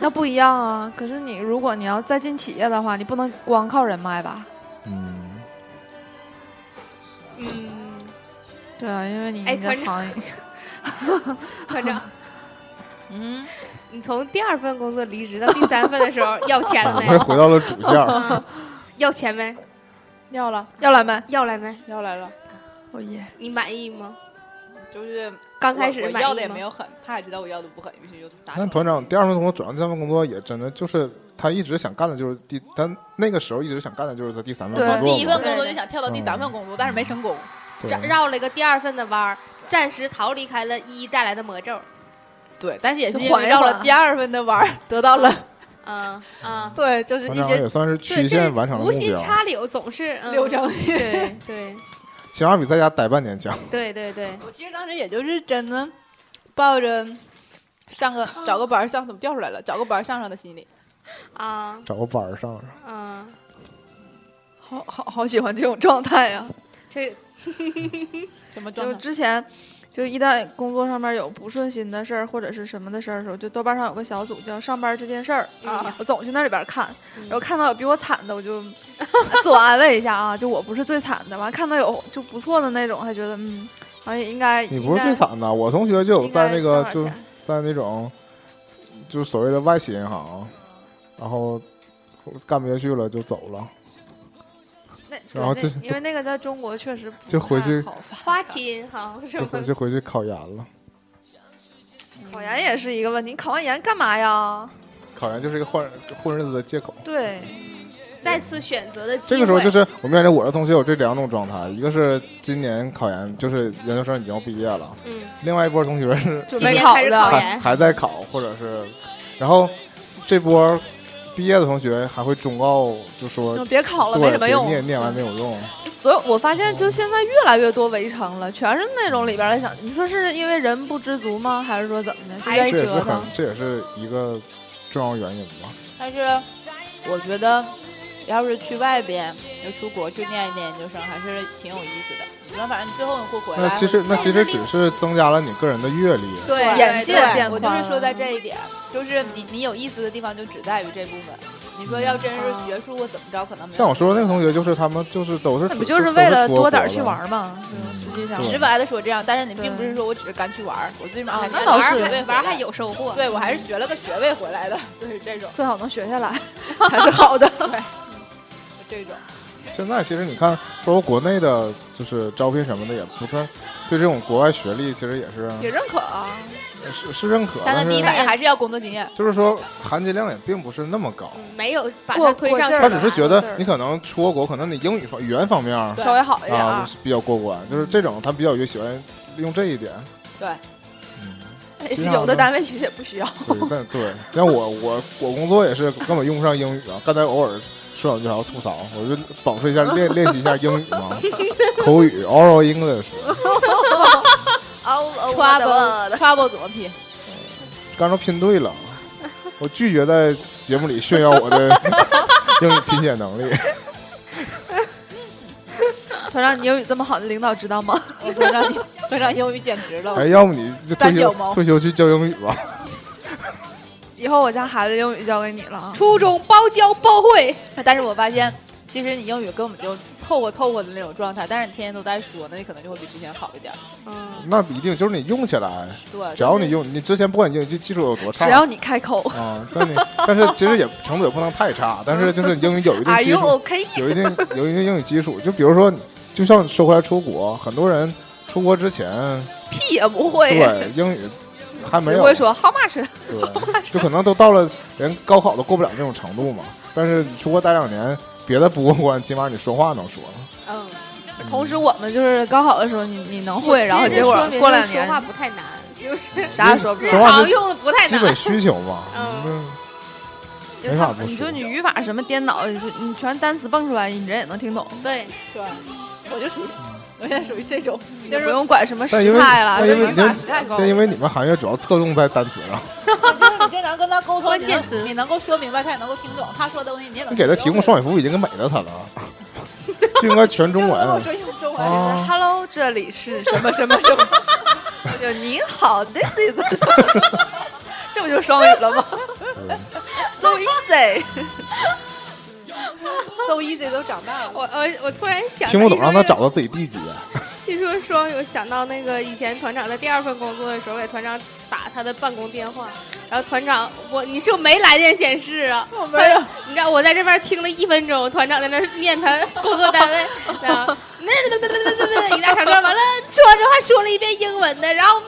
那不一样啊。可是你如果你要再进企业的话，你不能光靠人脉吧？嗯，嗯，对啊，因为你哎团长你的行业，团长，嗯，你从第二份工作离职到第三份的时候要钱 我没们？回到了主线要钱没？要了，要来没？要来没？要来了，哦耶！你满意吗？就是刚开始我我要的也没有很，他也知道我要的不狠，于是就达成了。那团长第二份工作，转到第三份工作也真的就是他一直想干的就是第，他那个时候一直想干的就是他第三份工作嘛第一份工作就想跳到第三份工作，但是没成功。对绕绕了一个第二份的弯儿，暂时逃离开了一带来的魔咒。对，但是也是就因为绕了第二份的弯儿，得到了啊啊，对，就是团一些长也算是曲线完成了无心。插柳总是嗯流程。对对 起码比在家待半年强。对对对，我其实当时也就是真的抱着上个找个班上，怎么掉出来了？找个班上上的心理。啊找个班上上。嗯，好好好喜欢这种状态呀、这就 什么状态？之前，就一旦工作上面有不顺心的事儿或者是什么的事儿的时候，就豆瓣上有个小组叫“上班这件事儿”，啊我总去那里边看，嗯然后看到有比我惨的，我就自我安慰一下啊，就我不是最惨的。完看到有就不错的那种，还觉得嗯，好像也应该。你不是最惨的，我同学就有在那个就在那种就所谓的外企银行，然后干不下去了就走了。那然后这对那因为那个在中国确实不就回去太好发花展亲好是就回去回去考研了。考研也是一个问题，你考完研干嘛呀？考研就是一个混混日子的借口。对，再次选择的机会。这个时候就是我面临我的同学有这两种状态，一个是今年考研，就是研究生已经要毕业了；嗯，另外一波同学是准备考的开始考。还研还在考，或者是，然后这波毕业的同学还会忠告，就说别考了，没什么用。念念完没有用。所有我发现，就现在越来越多围城了，全是那种里边儿的想，你说是因为人不知足吗？还是说怎么的？就愿意这也是很折腾？，这也是一个重要原因吧。但是我觉得，要是去外边就出国去念一念研究生，还是挺有意思的。那反正你最后你会回来。那其实那其实只是增加了你个人的阅历。对眼界我就是说在这一点，就是你你有意思的地方就只在于这部分。你说要真是学术或怎么着，可能没有像我说的那个同学，就是他们就是都是那不就是为了多点儿去玩儿吗？嗯实际上直白的说这样，但是你并不是说我只是干去玩儿，我最起码啊还那倒是学位玩儿还有收获。对我还是学了个学位回来的，对这种最好能学下来 还是好的。这种。现在其实你看，包括国内的，就是招聘什么的，也不算对这种国外学历，其实也是也认可啊，是是认可，但但是是第一反应还是要工作经验。就是说含金量也并不是那么高。嗯，没有把它推上去他只是觉得你可能出过国，可能你英语方语言方面稍微好一点啊比较过关，就是这种他比较喜欢利用这一点。对，嗯，有的的单位其实也不需要。对，但对，像我我我工作也是根本用不上英语啊，刚才偶尔说两句还要吐槽，我就保持一下练练习一下英语嘛，口语 oral English。Trouble trouble 怎么拼？刚说拼对了，我拒绝在节目里炫耀我的 英语拼写能力。团长，你英语这么好，的领导知道吗？我团长你团长英语简直了，哎，要不你就退休三脚猫退休去教英语吧？以后我家孩子英语交给你了啊。初中包教包会，但是我发现，其实你英语根本就凑合凑合的那种状态，但是你天天都在说，那你可能就会比之前好一点。嗯，那不一定，就是你用起来，对，只要你用，你之前不管你英语基基础有多差，只要你开口啊，但你 但是其实也程度也不能太差，但是就是英语有一定基 you 础？有一定有一定英语基础。就比如说，就像说回来出国，很多人出国之前，屁也不会，对英语还没有，只会说 How much？对，就可能都到了连高考都过不了那种程度嘛。但是你出国待两年，别的不过关，起码你说话能说。嗯，同时，我们就是高考的时候，你你能会，然后结果过两年说话不太难，就是 啥也说不出来。说话是常用的不太难基本。需求嘛，嗯没法不说你说你语法什么颠倒，你全单词蹦出来，你人也能听懂，对，对，我就属于，我现在属于这种，就就是不用管什么但因为时态了，但因为这语法太高了。但因为你们行业主要侧重在单词上，就是你经常跟他沟通，你关键词你能够说明白，他也能够听懂，他说的东西你也能你给他提供双语服务已经给美了他了，就应该全中文 我文。说用中文。啊 Hello，这里是什么什么什么？我就您好，This is，这不就是双语了吗？So easy。so easy 都长大了，我我我突然想听不懂，让他找到自己地基。一说双语，我想到那个以前团长在第二份工作的时候，给团长打他的办公电话，然后团长我你是不是没来电显示啊？我没有，你知道我在这边听了一分钟，团长在那念他工作单位，然后那那那那那那那一大长串，完了说完之后还说了一遍英文的，然后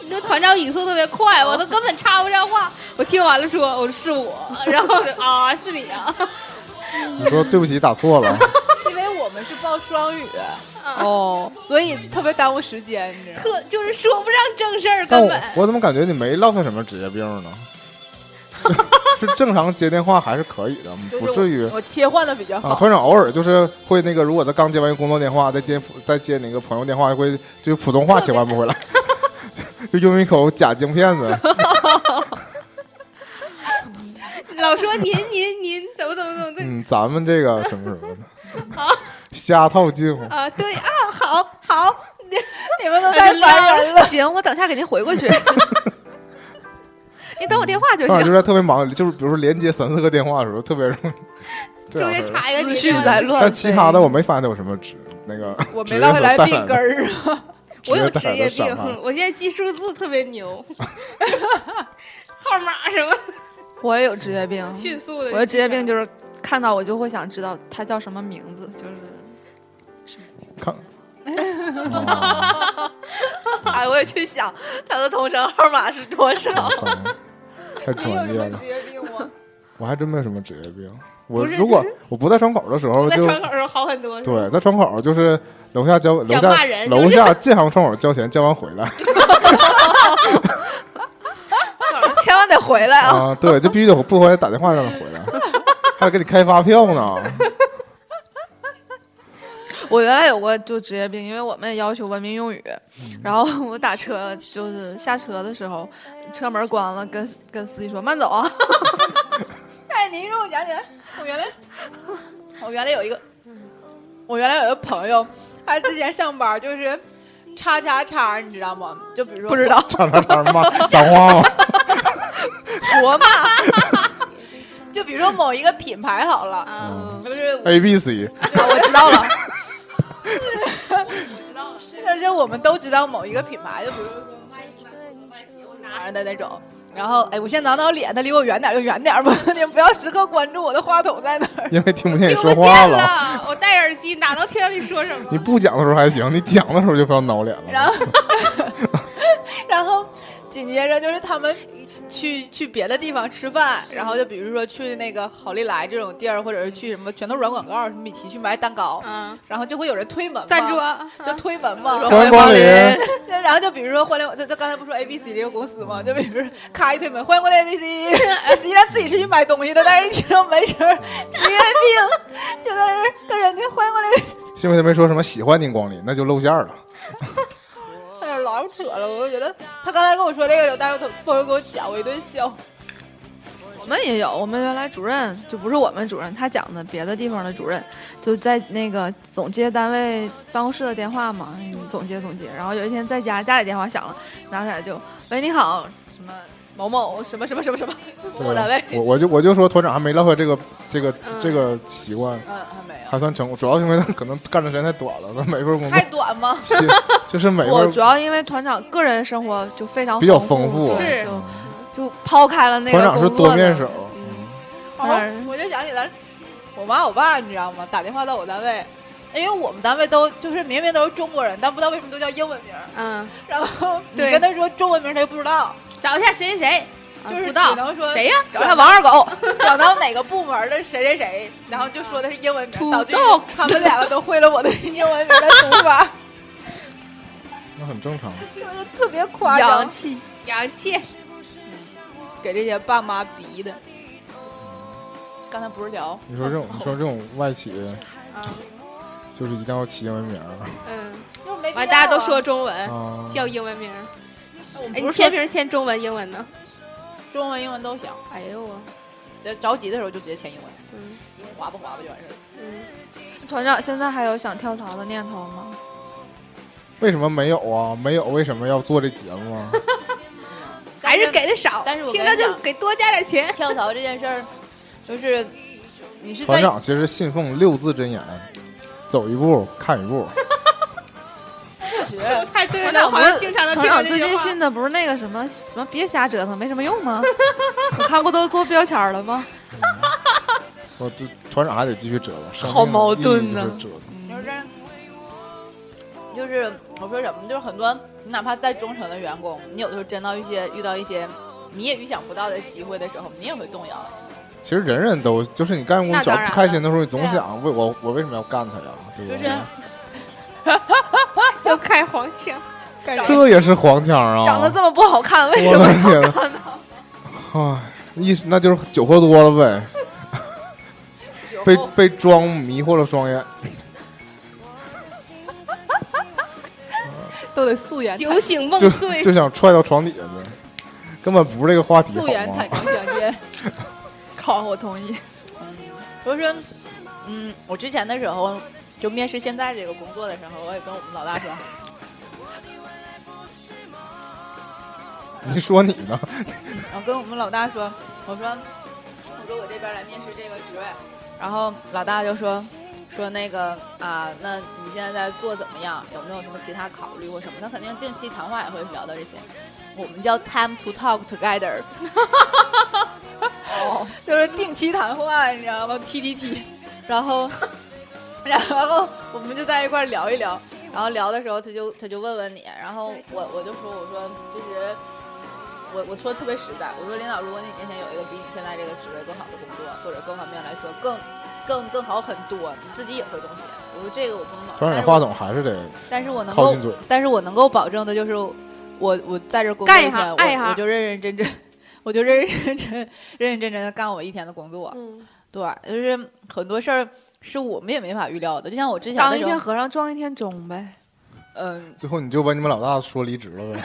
你说团长语速特别快，我都根本插不上话。我听完了说，我说是我，然后啊是你啊，你说对不起，打错了。因为我们是报双语，哦，所以特别耽误时间，你知道吗？特就是说不上正事儿，但我根本。我怎么感觉你没落下什么职业病呢？是正常接电话还是可以的，不至于我我切换的比较啊。好。团长偶尔就是会那个，如果他刚接完一个工作电话，再接再接那个朋友电话，会就普通话切换不回来，就用一口假京片子。老说您您您怎么怎么怎么的嗯，咱们这个什么什么的，瞎套近乎。啊？对啊，好好，你们都太烦人了。行，我等下给您回过去。你等我电话就行。就是特别忙，就是比如说连接三四个电话的时候，特别容易中间。插一个思你这个绪在乱但其他的我没发现有什么职那个我没落下来病根儿啊！我有职业病我现在记数字特别牛，号码什么我也有职业病，迅速的。我的职业病就是看到我就会想知道他叫什么名字，就是看。哦 哎，我也去想他的同城号码是多少。嗯太专业了什么职，业病吗？我还真没有什么职业病。我如果我不在窗口的时候我在就窗口的时候好很多。对，在窗口就是楼下交楼下楼下建行窗口交钱，交完回来 得回来啊！啊，对，就必须得不回来打电话让他回来，还得给你开发票呢。我原来有过就职业病，因为我们也要求文明用语，然后我打车就是下车的时候，车门关了，跟跟司机说慢走啊。哎，你一说我想起来，我原来我原来有一个，我原来有一个朋友，他之前上班就是叉叉叉，你知道吗？就比如说不知道叉叉叉骂脏话吗？国骂，就比如说某一个品牌好了，嗯，就是 A B C，我知道了。而且我们都知道某一个品牌，就比如说卖衣服、卖鞋拿着的那种。然后，哎，我先挠挠脸，他离我远点就远点吧，你们不要时刻关注我的话筒在哪儿。因为听不见你说话了。了，我戴耳机哪能听到你说什么？你不讲的时候还行，你讲的时候就不要挠脸了。然后，然后紧接着就是他们去去别的地方吃饭，然后就比如说去那个好利来这种地儿，或者是去什么全都软广告，什么米奇去买蛋糕，嗯，然后就会有人推门嘛赞助，啊，就推门嘛。欢迎光临，然后就比如说欢迎，他他刚才不说 A B C 这个公司嘛？就比如说咔一推门，欢迎光临 A B C，实际上自己是去买东西的，但是一听到门声，职业病，就在这跟人家欢迎光临，幸亏他没说什么喜欢您光临，那就露馅了。老扯了。我就觉得他刚才跟我说这个时候，但是他朋友给我讲，我一顿笑。我们也有，我们原来主任就不是我们主任，他讲的别的地方的主任，就在那个总接单位办公室的电话嘛，你总接总接。然后有一天在家，家里电话响了，拿起来就喂你好，什么某某什么什么什么什么某某单位，我我就我就说团长还没落下这个这个嗯这个习惯，嗯，还算成功，主要因为他可能干的时间太短了，那每份工作太短吗？其就是每份我主要因为团长个人生活就非常比较丰丰富是就就抛开了那个团长是多面手，哦，我就想起来，我妈我爸你知道吗？打电话到我单位，因为我们单位都就是明明都是中国人，但不知道为什么都叫英文名。嗯，然后你跟他说中文名，他又不知道，找一下谁谁谁，啊就是只不知道能说谁呀？找一下王二狗，找到哪个部门的谁谁谁，然后就说的是英文名导致他们两个都会了我的英文名的读法，那很正常。就是特别夸张洋，气。洋气，给这些爸妈逼的。刚才不是聊你说这种，你说这种外企，啊，就是一定要起英文名嗯，完大家都说中文，啊。叫英文名。哎，你签名签中文、英文呢？中文、英文都行，哎呦我，呃着急的时候就直接签英文，嗯划吧划吧就完事儿。嗯，团长现在还有想跳槽的念头吗？为什么没有啊？没有，为什么要做这节目啊？还是给的少，但是我听着就给多加点钱。跳槽这件事儿，就是你是团长其实信奉六字真言：走一步看一步。学，太对了，好像经常能听团长最近信的不是那个什么什么别瞎折腾，没什么用吗？我看不都做标签了吗？我这团长还得继续折腾，好矛盾呢就是折腾。就是就是我说什么，就是很多你哪怕再忠诚的员工，你有的时候真到一些遇到一些你也预想不到的机会的时候，你也会动摇。其实人人都就是你干工小不开心的时候，你总想为我我为什么要干他呀？对就是 吧？又开黄腔，这也是黄腔啊！长得这么不好看，为什么的天呐！唉，意思那就是酒喝多了呗，被被妆迷惑了双眼。都得素颜酒醒梦就醉，就想踹到床底下去，根本不是这个话题，素颜坦？诚相见。好，我同意。我说，嗯，我之前的时候就面试现在这个工作的时候，我也跟我们老大说，你说你呢？我跟我们老大说，我说，我说我这边来面试这个职位，然后老大就说说那个啊，那你现在在做怎么样？有没有什么其他考虑或什么？他肯定定期谈话也会聊到这些，我们叫 time to talk together，哦，就是定期谈话，你知道吗？T T T，然后然后我们就在一块聊一聊，然后聊的时候他就他就问问你，然后我我就说我说其实。我我说的特别实在，我说领导，如果你面前有一个比你现在这个职位更好的工作，或者各方面来说更更更好很多，你自己也会动心。我说这个我不能保证，但是我当然话筒还是得但是我能够。但是我能够保证的就是，我我在这工作干一一天，我我就认认真真，我就认认真真、认认真真的干我一天的工作。嗯，对，就是很多事儿是我们也没法预料的。就像我之前当一，天和尚撞一天钟呗。嗯，最后你就把你们老大说离职了呗，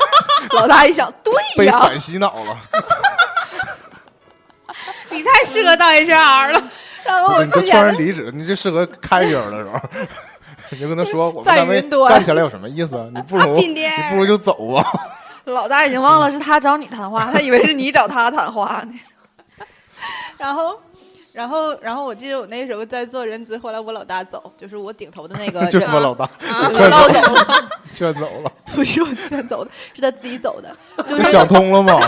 老大一想，对呀，被反洗脑了。你太适合当 HR 了。然后我你就之前的劝人离职，你就适合开人的时候，你就跟他说，我们在单位干起来有什么意思啊？你不如你不如就走吧。老大已经忘了是他找你谈话，他以为是你找他谈话呢。然后，然后，然后我记得我那时候在做人资，后来我老大走，就是我顶头的那个 就是人我老大啊 劝走了，劝走了，不是我劝走的，是他自己走的，就就是想通了吗。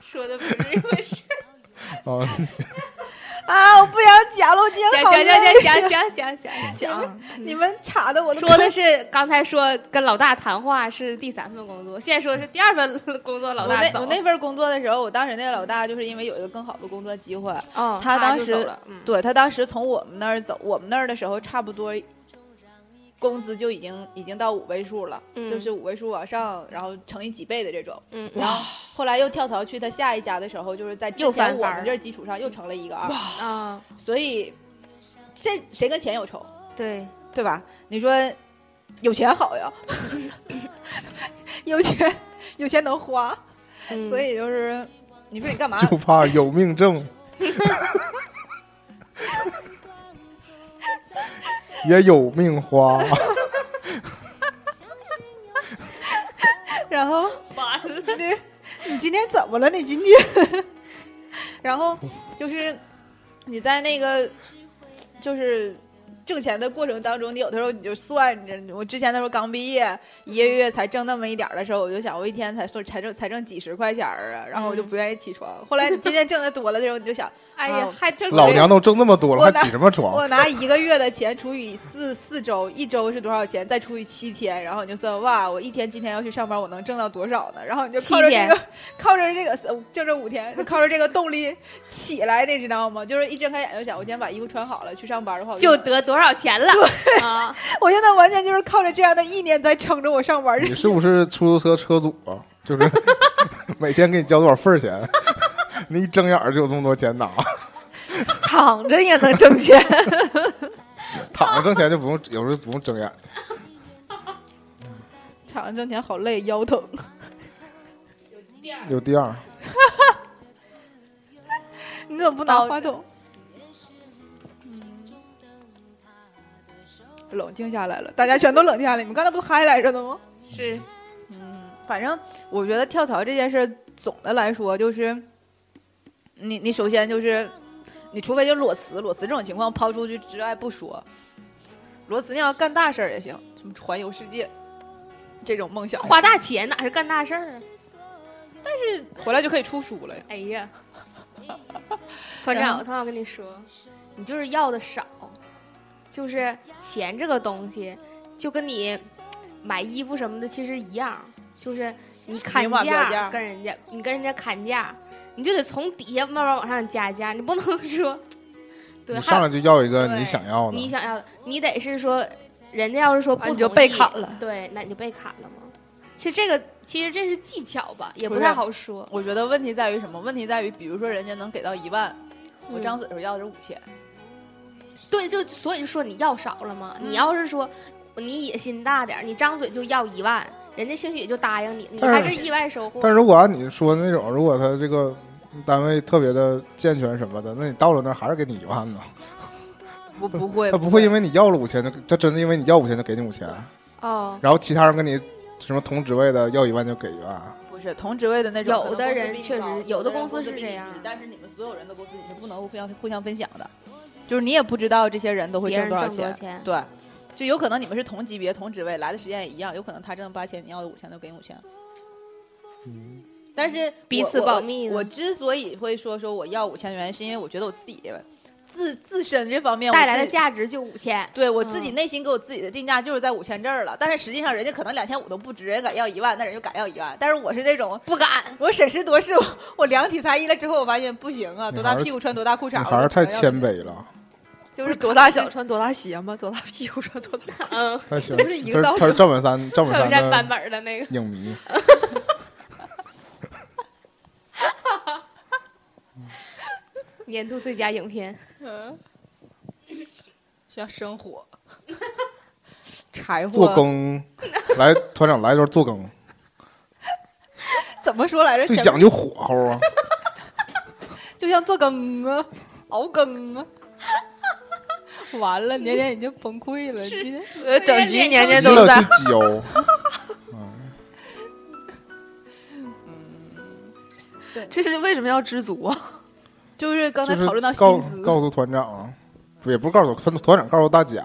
说的不是一回事。啊，啊，我不想讲了，我今天好讲讲累。讲讲讲讲讲讲，你们查的我都说的是刚才说跟老大谈话是第三份工作，现在说是第二份工作，老大走。那我那份工作的时候，我当时那个老大就是因为有一个更好的工作机会，哦，他当时对他当时从我们那儿走，我们那儿的时候差不多工资就已经已经到五位数了，嗯。就是五位数往上，然后乘以几倍的这种。嗯，然后后来又跳槽去他下一家的时候，就是在之又前翻番儿我们这基础上又成了一个二，啊，所以这谁跟钱有仇，对，对吧？你说有钱好呀，有钱有钱能花，嗯。所以就是你说你干嘛？就？怕有命挣，也有命花。然后完了，你今天怎么了？你今天？然后就是你在那个就是挣钱的过程当中，你有的时候你就算着，我之前那时候刚毕业，一个月才挣那么一点儿的时候，我就想我一天才算才挣才挣几十块钱儿啊，然后我就嗯不愿意起床。后来你今天挣的多了的时候，你就想，哎呀，还挣老娘都挣那么多了，我还起什么床？我拿一个月的钱除以四四周，一周是多少钱？再除以七天，然后你就算哇，我一天今天要去上班，我能挣到多少呢？然后你就靠着这个，靠着这个呃挣这五天，就靠着这个动力起来的，知道吗？就是一睁开眼就想，我今天把衣服穿好了去上班的话，就得多少钱了啊？我现在完全就是靠着这样的意念在撑着我上班。你是不是出租车车主啊？就是 每天给你交多少份儿钱，你一睁眼就有这么多钱拿，躺着也能挣钱。躺着挣钱就不用，有时候不用睁眼。躺着挣钱好累，腰疼。有第二，你怎么不拿话筒？冷静下来了，大家全都冷静下来。你们刚才不嗨来着呢吗？是，嗯，反正我觉得跳槽这件事，总的来说就是，你你首先就是，你除非就裸辞，裸辞这种情况抛出去之外不说，裸辞你要干大事儿也行，什么环游世界这种梦想，花大钱哪是干大事儿啊？但是回来就可以出书了呀。哎呀，团长，我团长跟你说，你就是要的少，就是钱这个东西，就跟你买衣服什么的其实一样，就是你砍价价跟人家，你跟人家砍价，你就得从底下慢慢往上加价，你不能说，对，你上来就要一个你想要的，你想要的，你得是说，人家要是说不啊你就被砍了对，那你就被砍了吗？其实这个其实这是技巧吧，也不太好说。我觉得问题在于什么？问题在于，比如说人家能给到一万，我嗯张嘴的时候要的是五千，对，就所以就说你要少了嘛。嗯你要是说你野心大点儿，你张嘴就要一万，人家兴许也就答应你，你还是意外收获。但如果按你说的那种，如果他这个单位特别的健全什么的，那你到了那儿还是给你一万呢？不不会，他不会因为你要了五千，就他真的因为你要五千就给你五千，哦，然后其他人跟你什么同职位的要一万就给一万。不是同职位的那种，有的人确实有的公司是这样低但是你们所有人的工资你是不能互相互相分享的，就是你也不知道这些人都会挣多少钱。对，就有可能你们是同级别同职位，来的时间也一样，有可能他挣八千，你要的五千就给你五千。但是彼此我我保密的我之所以会说说我要五千元，是因为我觉得我自己自自身这方面带来的价值就五千。对我自己嗯内心给我自己的定价就是在五千这儿了，但是实际上人家可能两千五都不值，人家敢要一万，那人就敢要一万。但是我是那种不敢，我审时度势，我我量体裁衣了之后，我发现不行啊，多大屁股穿多大裤衩，你还是太谦卑。了，就是多大脚穿多大鞋嘛，多大屁股穿多大。嗯，太谦这不是一个道理他是赵本山，赵本山占版本的那个。影迷。年度最佳影片，像生火，柴火。做工，来团长来一段做工，怎么说来着？最讲究火候啊！就像做羹啊，熬羹啊。完了，年年已经崩溃了。今天呃，整集年年都在。了去浇，这是为什么要知足啊？就是刚才讨论到告薪资，告诉团长，不也不是告诉团团长，告诉大家，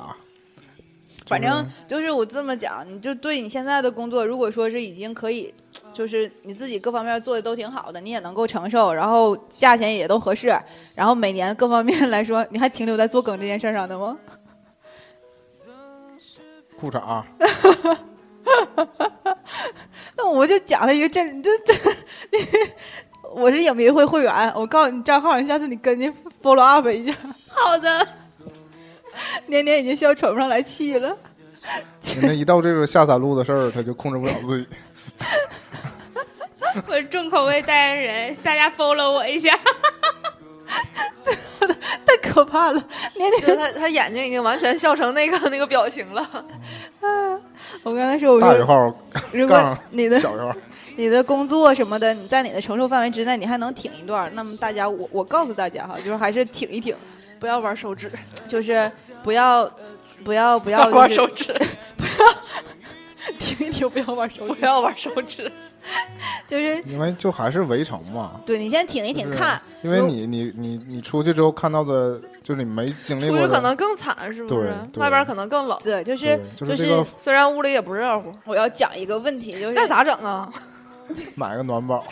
反正就是我这么讲，你就对你现在的工作，如果说是已经可以，就是你自己各方面做的都挺好的，你也能够承受，然后价钱也都合适，然后每年各方面来说，你还停留在做梗这件事上的吗？裤衩 那我就讲了一个这，你就这，我是影迷会会员，我告诉你账号，你下次你跟进 follow up 一下。好的，年年已经笑喘不上来气了。人家一到这个下三路的事儿，他就控制不了自己。我是重口味代言人，大家 follow 我一下。太可怕了！年年，就他他眼睛已经完全笑成那个 那个表情了。我刚才说，我说，大于号，如果你的小于号，你的工作什么的，你在你的承受范围之内，你还能挺一段，那么大家，我我告诉大家哈，就是还是挺一挺，不要玩手指，就是不要不要不要、玩就是手指，挺一挺，不要玩手指，不要玩手指。就是因为就还是围城嘛。对你先挺一挺就是看，因为你你你你出去之后看到的，就是你没经历出去过，可能更惨，是不是对？外边可能更冷。对，就是就是虽然屋里也不热乎，我要讲一个问题，就是那咋整啊？买个暖宝，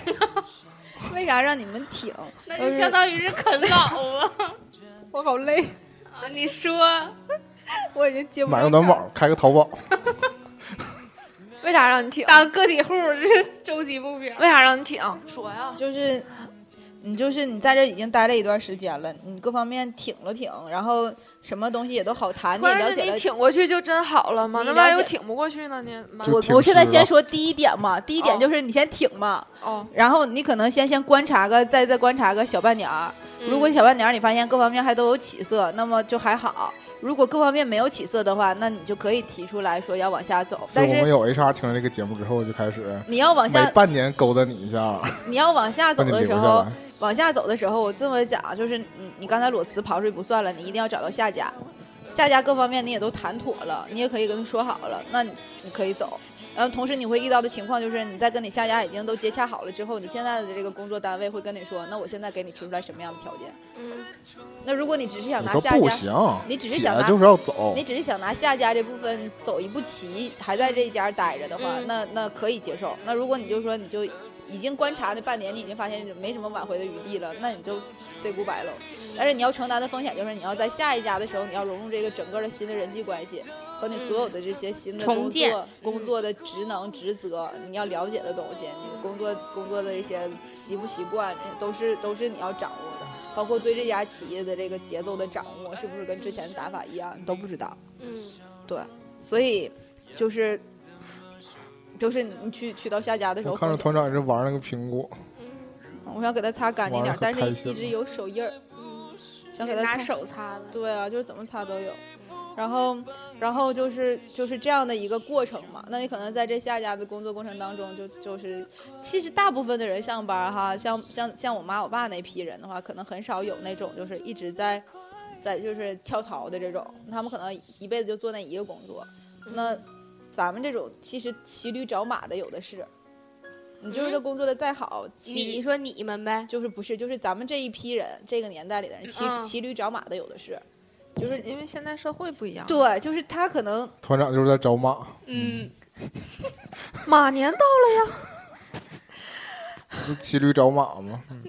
为啥让你们挺？那就相当于是啃老啊！我好累，啊你说，我已经接不买个。暖宝，开个淘宝，为啥让你挺？当个体户这是终极目标。为啥让你挺？说呀。就是你就是你在这已经待了一段时间了，你各方面挺了挺，然后什么东西也都好谈，你也关键是你了解了。挺过去就真好了吗？那万一了解我挺不过去呢？你我我现在先说第一点嘛，第一点哦就是你先挺嘛，哦，然后你可能先先观察个，再再观察个小半年儿。如嗯果小半年儿你发现各方面还都有起色，那么就还好。如果各方面没有起色的话，那你就可以提出来说要往下走。但是我们有 HR 听了这个节目之后，就开始你要往每下，半年勾搭你一下，你要往下走的时候。往下走的时候，我这么讲，就是你你刚才裸辞刨出去不算了，你一定要找到下家，下家各方面你也都谈妥了，你也可以跟他说好了，那你你可以走。然后同时你会遇到的情况就是你在跟你下家已经都接洽好了之后，你现在的这个工作单位会跟你说，那我现在给你提出来什么样的条件？嗯，那如果你只是想拿下家，不行，你只是想拿就是要走你，只是想拿下家这部分走一步棋，还在这一家待着的话，嗯那那可以接受。那如果你就说你就已经观察那半年，你已经发现没什么挽回的余地了，那你就 say goodbye 喽。但是你要承担的风险就是你要在下一家的时候，你要融入这个整个的新的人际关系和你所有的这些新的工重建作、工作的职能、职责，你要了解的东西，你工作工作的这些习不习惯，都是都是你要掌握的。包括对这家企业的这个节奏的掌握，是不是跟之前的打法一样，你都不知道。嗯，对，所以就是就是你去去到下家的时候我看着，团长也是玩那个苹果，嗯我想给他擦干净点但是一直有手印儿，想给他拿擦手擦的。对啊，就是怎么擦都有。然后，然后就是就是这样的一个过程嘛。那你可能在这下家的工作过程当中就，就是其实大部分的人上班哈，像像像我妈我爸那批人的话，可能很少有那种就是一直在在就是跳槽的这种，他们可能一辈子就做那一个工作。那咱们这种其实骑驴找马的有的是，你就是这工作的再好，你说你们呗，就是不是就是咱们这一批人这个年代里的人骑、骑驴找马的有的是，就是因为现在社会不一样，对，就是他可能团长就是在找马，嗯，马年到了呀骑驴找马吗？嗯。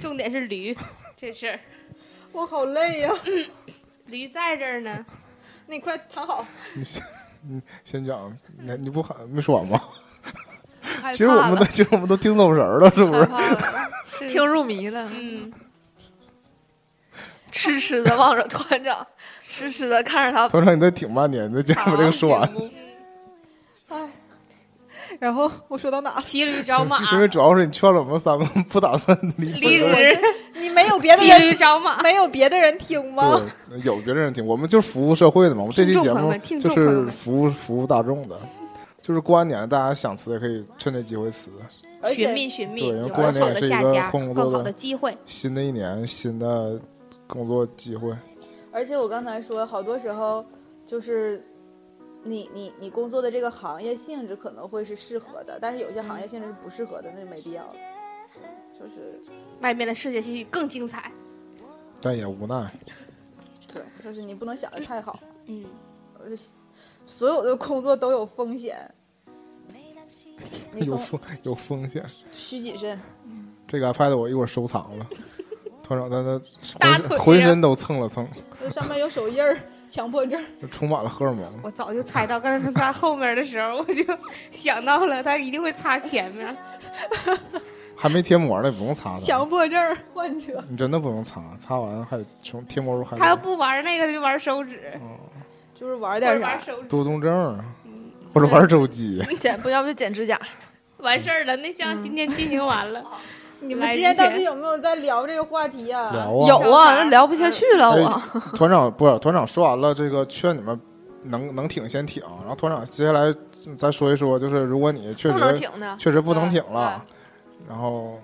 重点是驴这事儿，我好累呀、驴在这儿呢。你快躺好。你先你先讲，你你不喊没说完吗？其实我们都其实我们都听走神儿了，是不是？是听入迷了，嗯，痴痴的望着团长，痴痴的看着他。团长，你再挺半天，你再讲把这个说完。哎，然后我说到哪了？骑驴找马，因为主要是你劝了我们三个不打算离离。职，你没有别的骑人，驴找马。没有别的人听吗？对，有别的人听，我们就是服务社会的嘛。我们这期节目就是服务服务大众的，就是过完年大家想辞也可以趁这机会辞。而寻且觅寻觅，对过年也是一个工作更好的的机会。新的一年，新的工作机会。而且我刚才说，好多时候就是你你你工作的这个行业性质可能会是适合的，但是有些行业性质是不适合的，那就没必要了。就是外面的世界其实更精彩。但也无奈，对，就是你不能想的太好，嗯，呃所有的工作都有风险。有风有风险。需谨慎。这个 iPad 我一会儿收藏了，团长在那大浑身腿浑身都蹭了蹭，这上面有手印儿、强迫症。充满了荷尔蒙。我早就猜到，刚才他擦后面的时候，我就想到了，他一定会擦前面。还没贴膜呢，不用擦了。强迫症患者，你真的不用擦，擦完还从贴膜还他要不玩那个，就玩手指，就是玩点啥者玩，手指。多动症，或者玩手机。剪不要不就剪指甲？完事儿了，那项今天进行完了。你们今天到底有没有在聊这个话题啊？聊啊，有啊，那聊不下去了，哎我团长不是团长说完了这个，劝你们能能挺先挺，然后团长接下来再说一说，就是如果你确不能实挺的。确实不能挺了，然后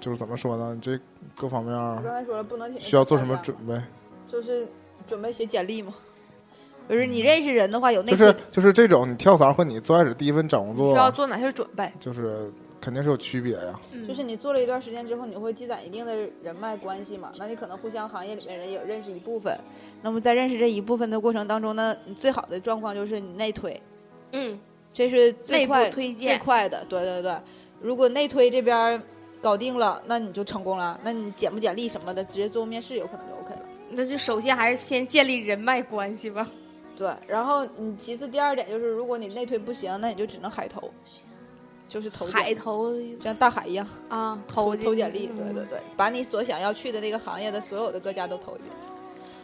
就是怎么说呢？你这各方面刚才说了不能挺，需要做什么准备？就是准备写简历吗。就是你认识人的话，有内推就是就是这种你跳槽和你最开始第一份找工作需要，做哪些准备？就是肯定是有区别呀。嗯就是你做了一段时间之后，你会积攒一定的人脉关系嘛？那你可能互相行业里面人也有认识一部分。那么在认识这一部分的过程当中呢，你最好的状况就是你内推，嗯，这是最快最推荐，快的。对对对，如果内推这边搞定了，那你就成功了。那你简不简历什么的，直接做面试有可能就 OK 了。那就首先还是先建立人脉关系吧。对，然后你其次第二点就是，如果你内推不行，那你就只能海投，就是投海投像大海一样啊，投投投简历，嗯对对对，把你所想要去的那个行业的所有的各家都投一遍。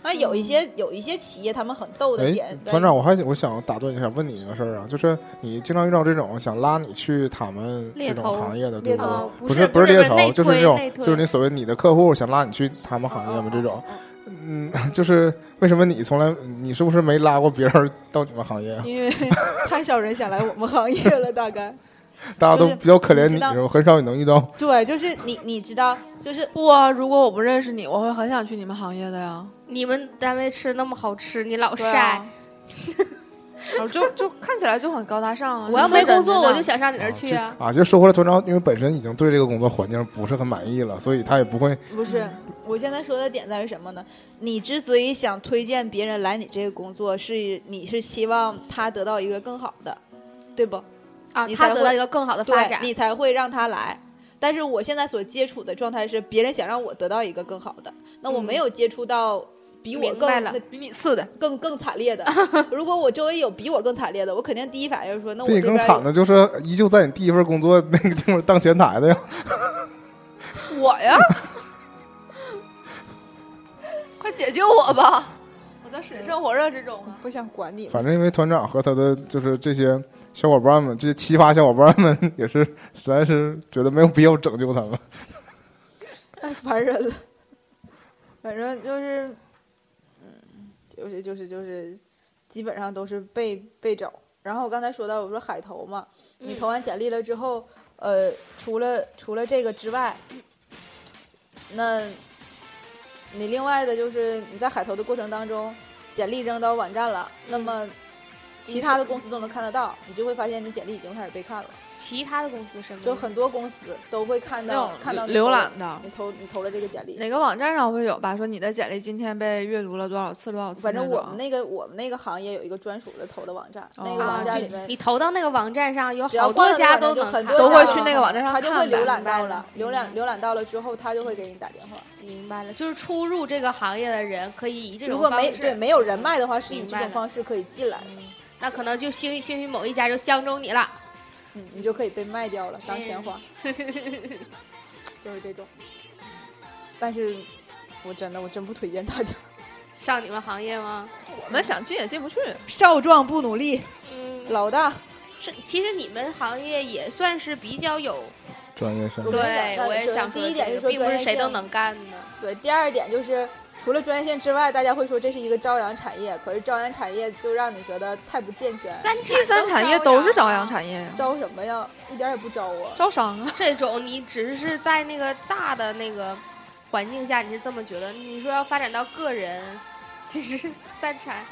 啊，有一些有一些企业他们很逗的哎点，，团长，我还我想打断一下，问你一个事儿啊，就是你经常遇到这种想拉你去他们这种行业的，对吗不是不是猎头，就是这种就是你所谓你的客户想拉你去他们行业嘛，这种，嗯，就是为什么你从来你是不是没拉过别人到你们行业啊？因为 太少人想来我们行业了，大概 大家都比较可怜你，你知道是吧？很少你能遇到。对，就是你你知道，就是我如果我不认识你，我会很想去你们行业的呀。你们单位吃那么好吃，你老对晒啊，然后就就看起来就很高大上啊。我要没工作，我就想上你那儿去啊。啊，就说回来，团长因为本身已经对这个工作环境不是很满意了，所以他也不会不是，我现在说的点在于什么呢？你之所以想推荐别人来你这个工作，是你是希望他得到一个更好的，对不？啊，你才会他得到一个更好的发展，你才会让他来。但是我现在所接触的状态是，别人想让我得到一个更好的，那我嗯没有接触到比我更比你次的，更更惨烈的。如果我周围有比我更惨烈的，我肯定第一反应说，那我比你更惨的，就是依旧在你第一份工作那个地方当前台的呀。我呀，快解救我吧！我在水深火热之中啊。不想管你。反正因为团长和他的就是这些小伙伴们，这些奇葩小伙伴们也是实在是觉得没有必要拯救他们。太烦人了。反正就是，嗯，就是就是就是，基本上都是被被找。然后我刚才说到，我说海投嘛，你投完简历了之后，呃，除了除了这个之外，那你另外的就是你在海投的过程当中，简历扔到网站了，那么其他的公司都能看得到，你就会发现你简历已经开始被看了。其他的公司什么？就很多公司都会看到看到浏览的你投你投了这个简历。哪个网站上会有吧？说你的简历今天被阅读了多少次，多少次反。正我们那个我们那个行业有一个专属的投的网站，那个哦网站里面啊你投到那个网站上，有只要好多家都能很多都会去那个网站上他就会看浏览到了，浏览浏览到了之后，他就会给你打电话。明白了，就是初入这个行业的人可以以这如果种方式，没对没有人脉的话，是以这种方式可以进来的，嗯那可能就兴兴许某一家就相中你了。嗯，你就可以被卖掉了当钱嗯花，就是这种。但是，我真的我真不推荐大家，上你们行业吗？我们想进也进不去。少壮不努力，嗯，老大。这其实你们行业也算是比较有，专业性对我也想说第一点是说这个并不是谁都能干的。对，第二点就是除了专业线之外，大家会说这是一个朝阳产业，可是朝阳产业就让你觉得太不健全。三第三产业都是朝阳，产业呀，招什么呀？一点也不招啊！招商啊。这种你只是在那个大的那个环境下，你是这么觉得。你说要发展到个人，其实三产，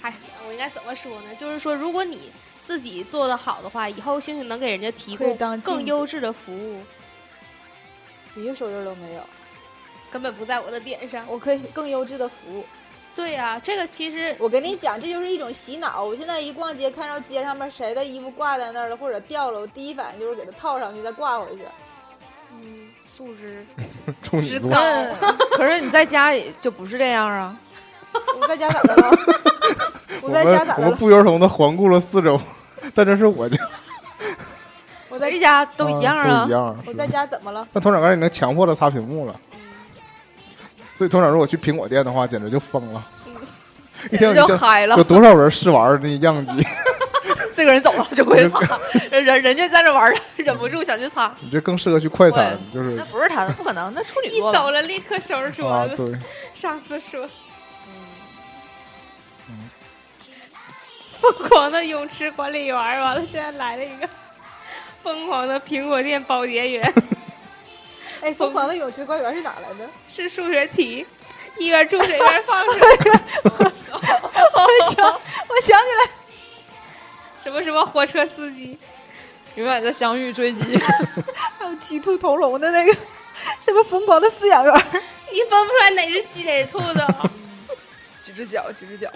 还我应该怎么说呢？就是说，如果你自己做的好的话，以后兴许能给人家提供更优质的服务，一个手印都没有，根本不在我的点上。我可以更优质的服务。对呀、这个其实我跟你讲，这就是一种洗脑。我现在一逛街，看到街上面谁的衣服挂在那儿了，或者掉了，我第一反应就是给它套上去，再挂回去。嗯素质处女座之高，可是你在家里就不是这样啊。我在家咋的了？我 我在家咋的了？我们不约而同的环顾了四周，但这是我家，我在家都一样啊都一。样。我在家怎么了？那团长刚才已经强迫他擦屏幕了，所以团长如果去苹果店的话，简直就疯了。一天就有嗨了有，多少人试玩那样机？这个人走了就过去擦，人人家在这玩儿，忍不住想去擦。你这更适合去快餐，就是那不是他的，不可能，那处女一座一走了立刻收拾桌啊，子。对，上次说，嗯疯狂的泳池管理员，完了现在来了一个疯狂的苹果店保洁员，哎，疯狂的泳池官员是哪来的？是数学题，一边注水一边放水，我想，我想起来，什么什么火车司机，永远在相遇追击。还有鸡兔同笼的那个什么疯狂的饲养员。你分不出来哪是鸡哪是兔子，几只脚，几只脚，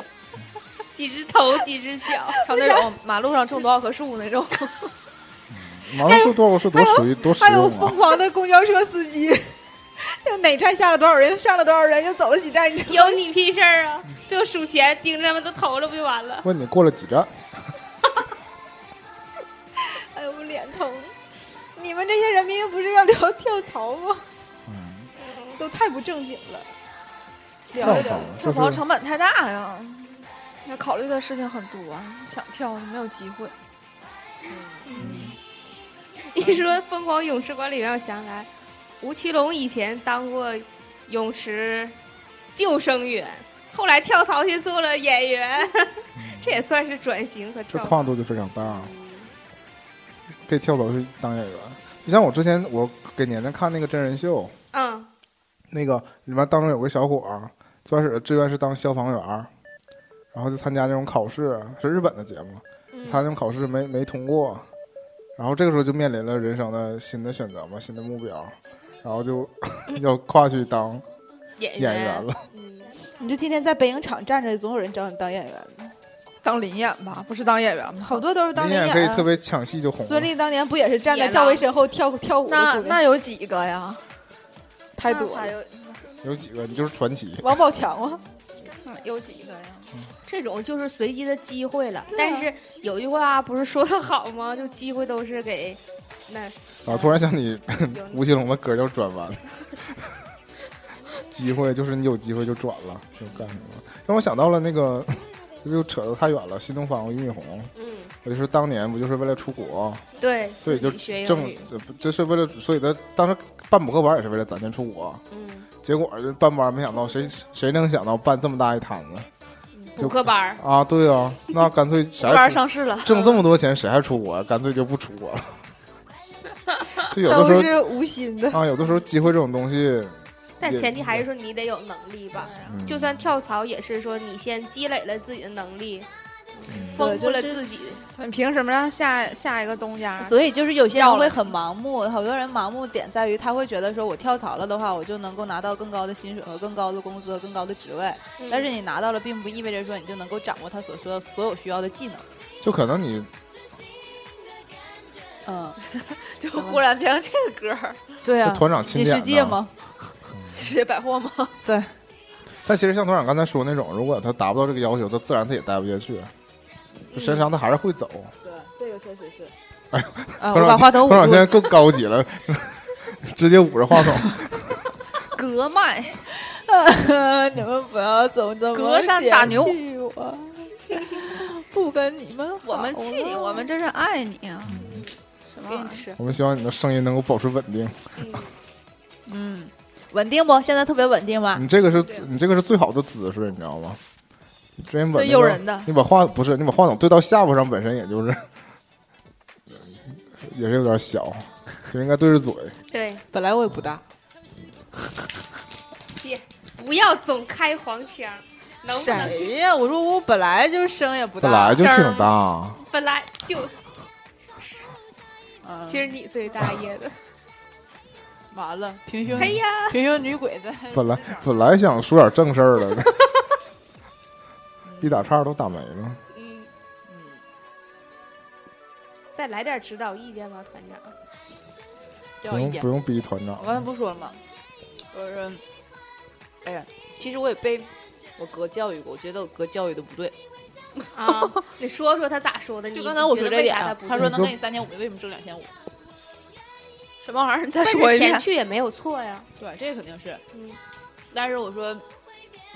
几只头几只脚，还有那种马路上种多少棵树那种。马上说多少是多属于多实还有疯！狂的公交车司机，就哪站下了多少人，上了多少人，又走了几站。有你屁事儿啊！就数钱，盯着他们都投了不就完了？问你过了几站？哎呦，我脸疼！你们这些人明明不是要聊跳槽吗？嗯，都太不正经了。跳聊一聊槽，跳槽成本太大呀，要考虑的事情很多，想跳没有机会。一说疯狂泳池管理员，我想起来，吴奇隆以前当过泳池救生员，后来跳槽去做了演员，这也算是转型和跳槽。这跨度就非常大，可以跳槽去当演员。就像我之前我给年年看那个真人秀，嗯，那个里面当中有个小伙儿，最开始的志愿是当消防员。儿，然后就参加那种考试，是日本的节目，嗯。参加那种考试没没通过，然后这个时候就面临了人生的新的选择嘛，新的目标，然后就 要跨去当演演员了。嗯，你就天天在北影厂站着，总有人找你当演员的，当临演吧，不是当演员吗？好多都是当你演员啊。演可以特别抢戏就红了。孙俪当年不也是站在赵薇身后跳跳舞的那那有几个呀？太多了。有有几个你就是传奇，王宝强啊，嗯有几个呀？这种就是随机的机会了。但是有句话不是说的好吗？就机会都是给那然后突然想起吴奇隆的歌叫《转弯》，机会，就是你有机会就转了，就干什么。让我想到了那个，这就扯得太远了。新东方俞敏洪，嗯，我就是当年不就是为了出国，对，所以，就自己学挣，，这不就是为了，所以他当时办补课班也是为了攒钱出国。嗯，结果这办班没想到，谁谁能想到办这么大一摊子补课班儿，啊？对啊，那干脆谁班还出上市了，挣这么多钱，谁还出国？干脆就不出国了。就有的时候都是无心的。啊，有的时候机会这种东西，但前提还是说你得有能力吧。嗯就算跳槽，也是说你先积累了自己的能力，嗯丰富了自己。你凭什么让下下一个东家？所以就是有些人会很盲目，好多人盲目点在于他会觉得说我跳槽了的话，我就能够拿到更高的薪水和更高的工资和更高的职位。嗯但是你拿到了，并不意味着说你就能够掌握他所说所有需要的技能。就可能你嗯，就忽然变成这个歌儿，对啊，团长新世界吗？新世界百货吗？对但其实像团长刚才说那种，如果他达不到这个要求，他自然他也待不下去，就时间长他还是会走。对，这个确实是。哎啊，我把话筒捂住现在更高级了，直接捂着话筒。隔麦，你们不要总这么隔山打牛嫌弃我，不跟你们我们气你，我们这是爱你啊！给你吃。我们希望你的声音能够保持稳定。嗯，稳定不？现在特别稳定吧？你这个是你这个是最好的姿势，你知道吗？你之前把最诱人的你把话不是你把话筒对到下巴上，本身也就是也是有点小，就应该对着嘴。对，本来我也不大，别不要总开黄腔，能不能去？谁呀？我说我本来就声也不大，本来就挺大，本来就，嗯其实你最大爷的。完了，平胸哎呀，平胸女鬼子本来本来想说点正事儿的，一打叉都打没了。嗯，再来点指导意见吧，团长。不用不用逼团长我，刚才不说了吗？我说，哎呀，其实我也被我哥教育过，我觉得我哥教育的不对。啊，你说说他咋说的？你就刚才我说这点啊，他说能对给你三千五，你为什么挣两千五？什么玩意儿？你再说一遍。去也没有错呀。对，这肯定是。嗯，但是我说，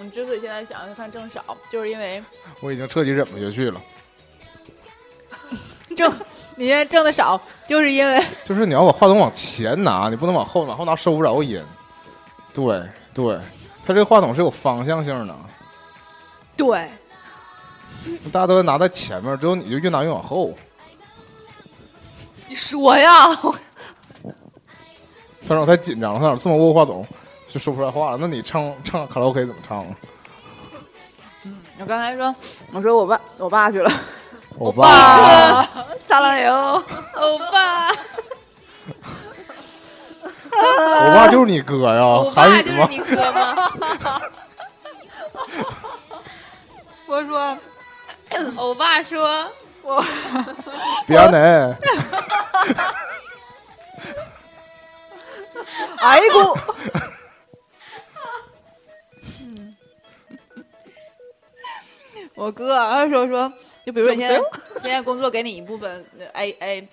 你之所以现在想要看挣少，就是因为我已经彻底忍不下去了。挣你现在挣的少，就是因为 就是你要把话筒往前拿，你不能往后，往后拿收不着音。对对，它这个话筒是有方向性的，对，大家都在拿在前面，只有你就越拿越往后。你说呀，他让我太紧张了，团长这么握话筒就说不出来话了。那你唱唱卡拉 OK 怎么唱啊？我刚才说，我说我爸我爸去了，欧巴，撒浪油，欧巴，欧巴就是你哥呀，欧巴韩语吗？就是你哥吗？我说欧巴说别呢，哎姑，我哥他说说，就比如说你现在 现在工作给你一部分呃 A A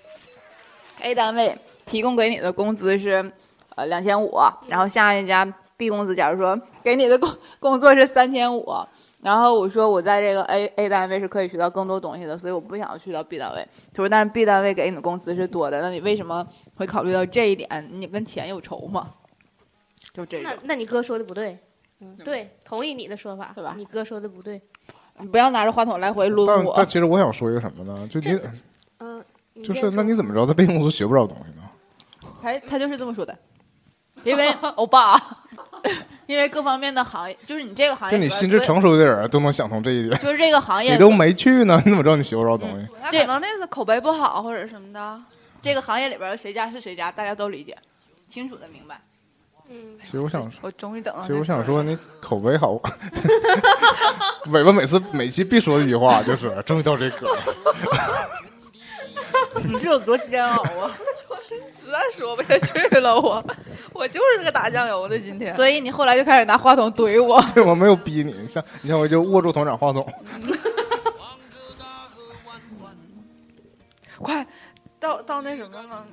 A 单位提供给你的工资是呃两千五，然后下一家 B 公司假如说给你的工工作是三千五，然后我说我在这个 A A 单位是可以学到更多东西的，所以我不想要去到 B 单位。他说但是 B 单位给你的工资是多的，那你为什么会考虑到这一点？你跟钱有仇吗？就这种那，那你哥说的不对。嗯，对，同意你的说法，对吧你哥说的不对。你不要拿着话筒来回抡我但但。其实我想说一个什么呢？就你嗯，你就是那你怎么知道在 B 公司学不着东西呢？他他就是这么说的，因为欧巴，因为各方面的行业，就是你这个行业，就你心智成熟的人都能想通这一点，就是这个行业你都没去呢，你怎么知道你学不着东西？他可能那是口碑不好或者什么的。这个行业里边谁家是谁家，大家都理解，清楚的明白。嗯，其实我想说。我终于等到其实我想说，你口碑好。尾巴每次每期必说的一句话就是“终于到这歌了 你这有多煎熬啊！实在说不下去了，我我就是个打酱油的今天。所以你后来就开始拿话筒怼我。”，对我没有逼你，你像你像我就握住团长话筒，快到到那什么了？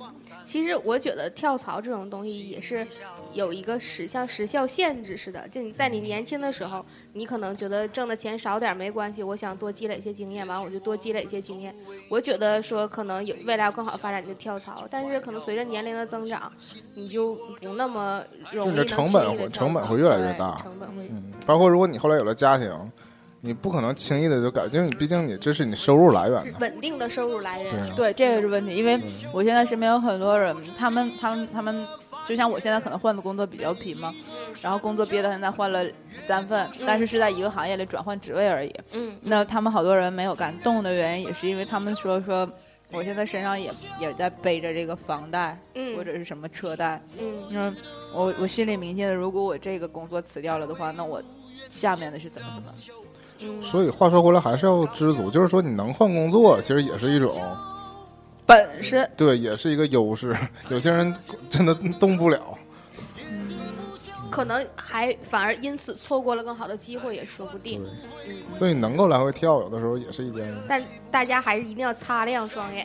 其实我觉得跳槽这种东西也是有一个时像时效限制似的，就你在你年轻的时候，你可能觉得挣的钱少点没关系，我想多积累一些经验，完我就多积累一些经验。我觉得说可能有未来要更好发展，你就跳槽。但是可能随着年龄的增长，你就不那么容易你的成本会成本会越来越大成本会嗯，包括如果你后来有了家庭，你不可能轻易的就改，因为你毕竟你这是你收入来源的。稳定的收入来源。对啊，对，这个是问题，因为我现在身边有很多人，他们他们他们，就像我现在可能换的工作比较频嘛，然后工作憋到现在换了三份，但是是在一个行业里转换职位而已。嗯，那他们好多人没有敢动的原因，也是因为他们说说，我现在身上也也在背着这个房贷嗯或者是什么车贷，嗯嗯，我我心里明确的，如果我这个工作辞掉了的话，那我下面的是怎么怎么。嗯，所以话说回来，还是要知足，就是说你能换工作，其实也是一种本事对，也是一个优势。有些人真的动不了。可能还反而因此错过了更好的机会也说不定。嗯，所以能够来回跳，有的时候也是一件但大家还是一定要擦亮双眼，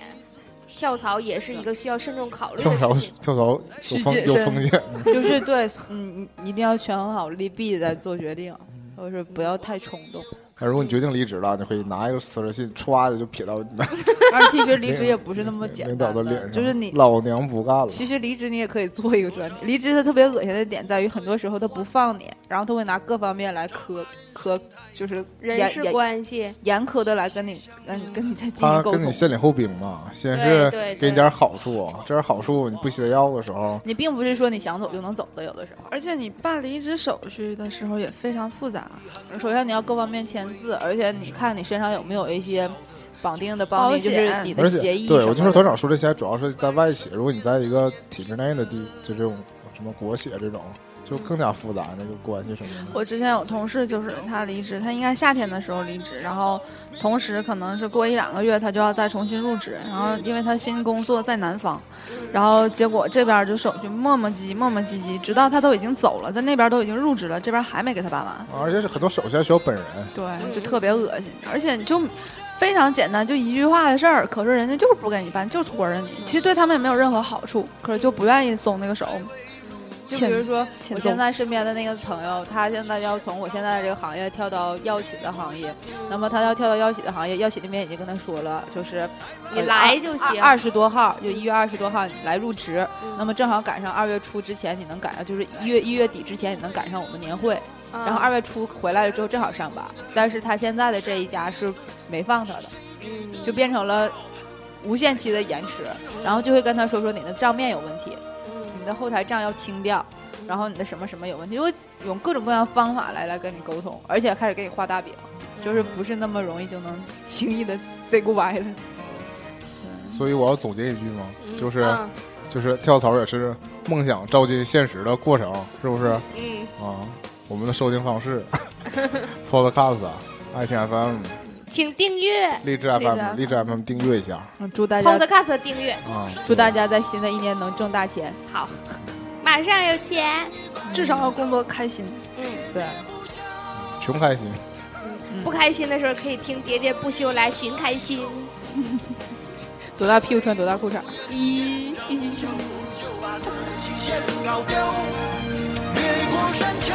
跳槽也是一个需要慎重考虑跳槽的事情。跳槽有风有需谨慎风险。就是对，嗯，一定要权衡好利弊再做决定，或者是不要太冲动。那如果你决定离职了，你可以拿一个辞职信，歘的就撇到你的 而且其实离职也不是那么简领导单的，的脸上，就是你。老娘不干了。其实离职你也可以做一个专题。离职它特别恶心的点在于，很多时候他不放你，然后他会拿各方面来苛苛，就是人事关系，严苛的来跟你跟你跟你再进行沟通。跟你先礼后兵嘛，先是给你点好处，这点好处你不需要的时候，你并不是说你想走就能走的，有的时候。而且你办离职手续的时候也非常复杂，首先你要各方面签字，而且你看你身上有没有一些绑定的帮就是你的协议什么的我就说团长说这些主要是在外企，如果你在一个体制内的地，就这种什么国企这种，就更加复杂那个关系什么的。我之前有同事，就是他离职，他应该夏天的时候离职，然后同时可能是过一两个月他就要再重新入职，然后因为他新工作在南方，然后结果这边就手续磨磨唧唧磨磨唧唧，直到他都已经走了，在那边都已经入职了，这边还没给他办完，而且是很多手续还需要本人，对，就特别恶心，而且就非常简单，就一句话的事儿，可是人家就是不给你办，就拖着你，其实对他们也没有任何好处，可是就不愿意松那个手，就比如说，我现在身边的那个朋友，他现在要从我现在的这个行业跳到药企的行业，那么他要跳到药企的行业，药企那边已经跟他说了，就是你呃来就行。二十多号，就一月二十多号你来入职，嗯。那么正好赶上二月初之前你能赶上，就是一月一月底之前你能赶上我们年会，嗯。然后二月初回来了之后正好上班，但是他现在的这一家是没放他的，嗯。就变成了无限期的延迟，然后就会跟他说说你的账面有问题，你的后台账要清掉，然后你的什么什么有问题，就会用各种各样的方法来来跟你沟通，而且开始给你画大饼，就是不是那么容易就能轻易的 say goodbye 了。所以我要总结一句嘛，嗯。就是嗯。就是跳槽也是梦想照进现实的过程，是不是？嗯，啊，我们的收听方式，Podcast、ITFM、请订阅励志 FM，励志 FM 订阅一下。嗯，祝大家 Podcast 订阅啊，祝大家在新的一年能挣大钱。好，马上有钱，至少要工作开心。嗯，对，穷开心。不开心的时候可以听《喋喋不休》来寻开心。多大屁股穿多大裤衩？一，一。越过山丘，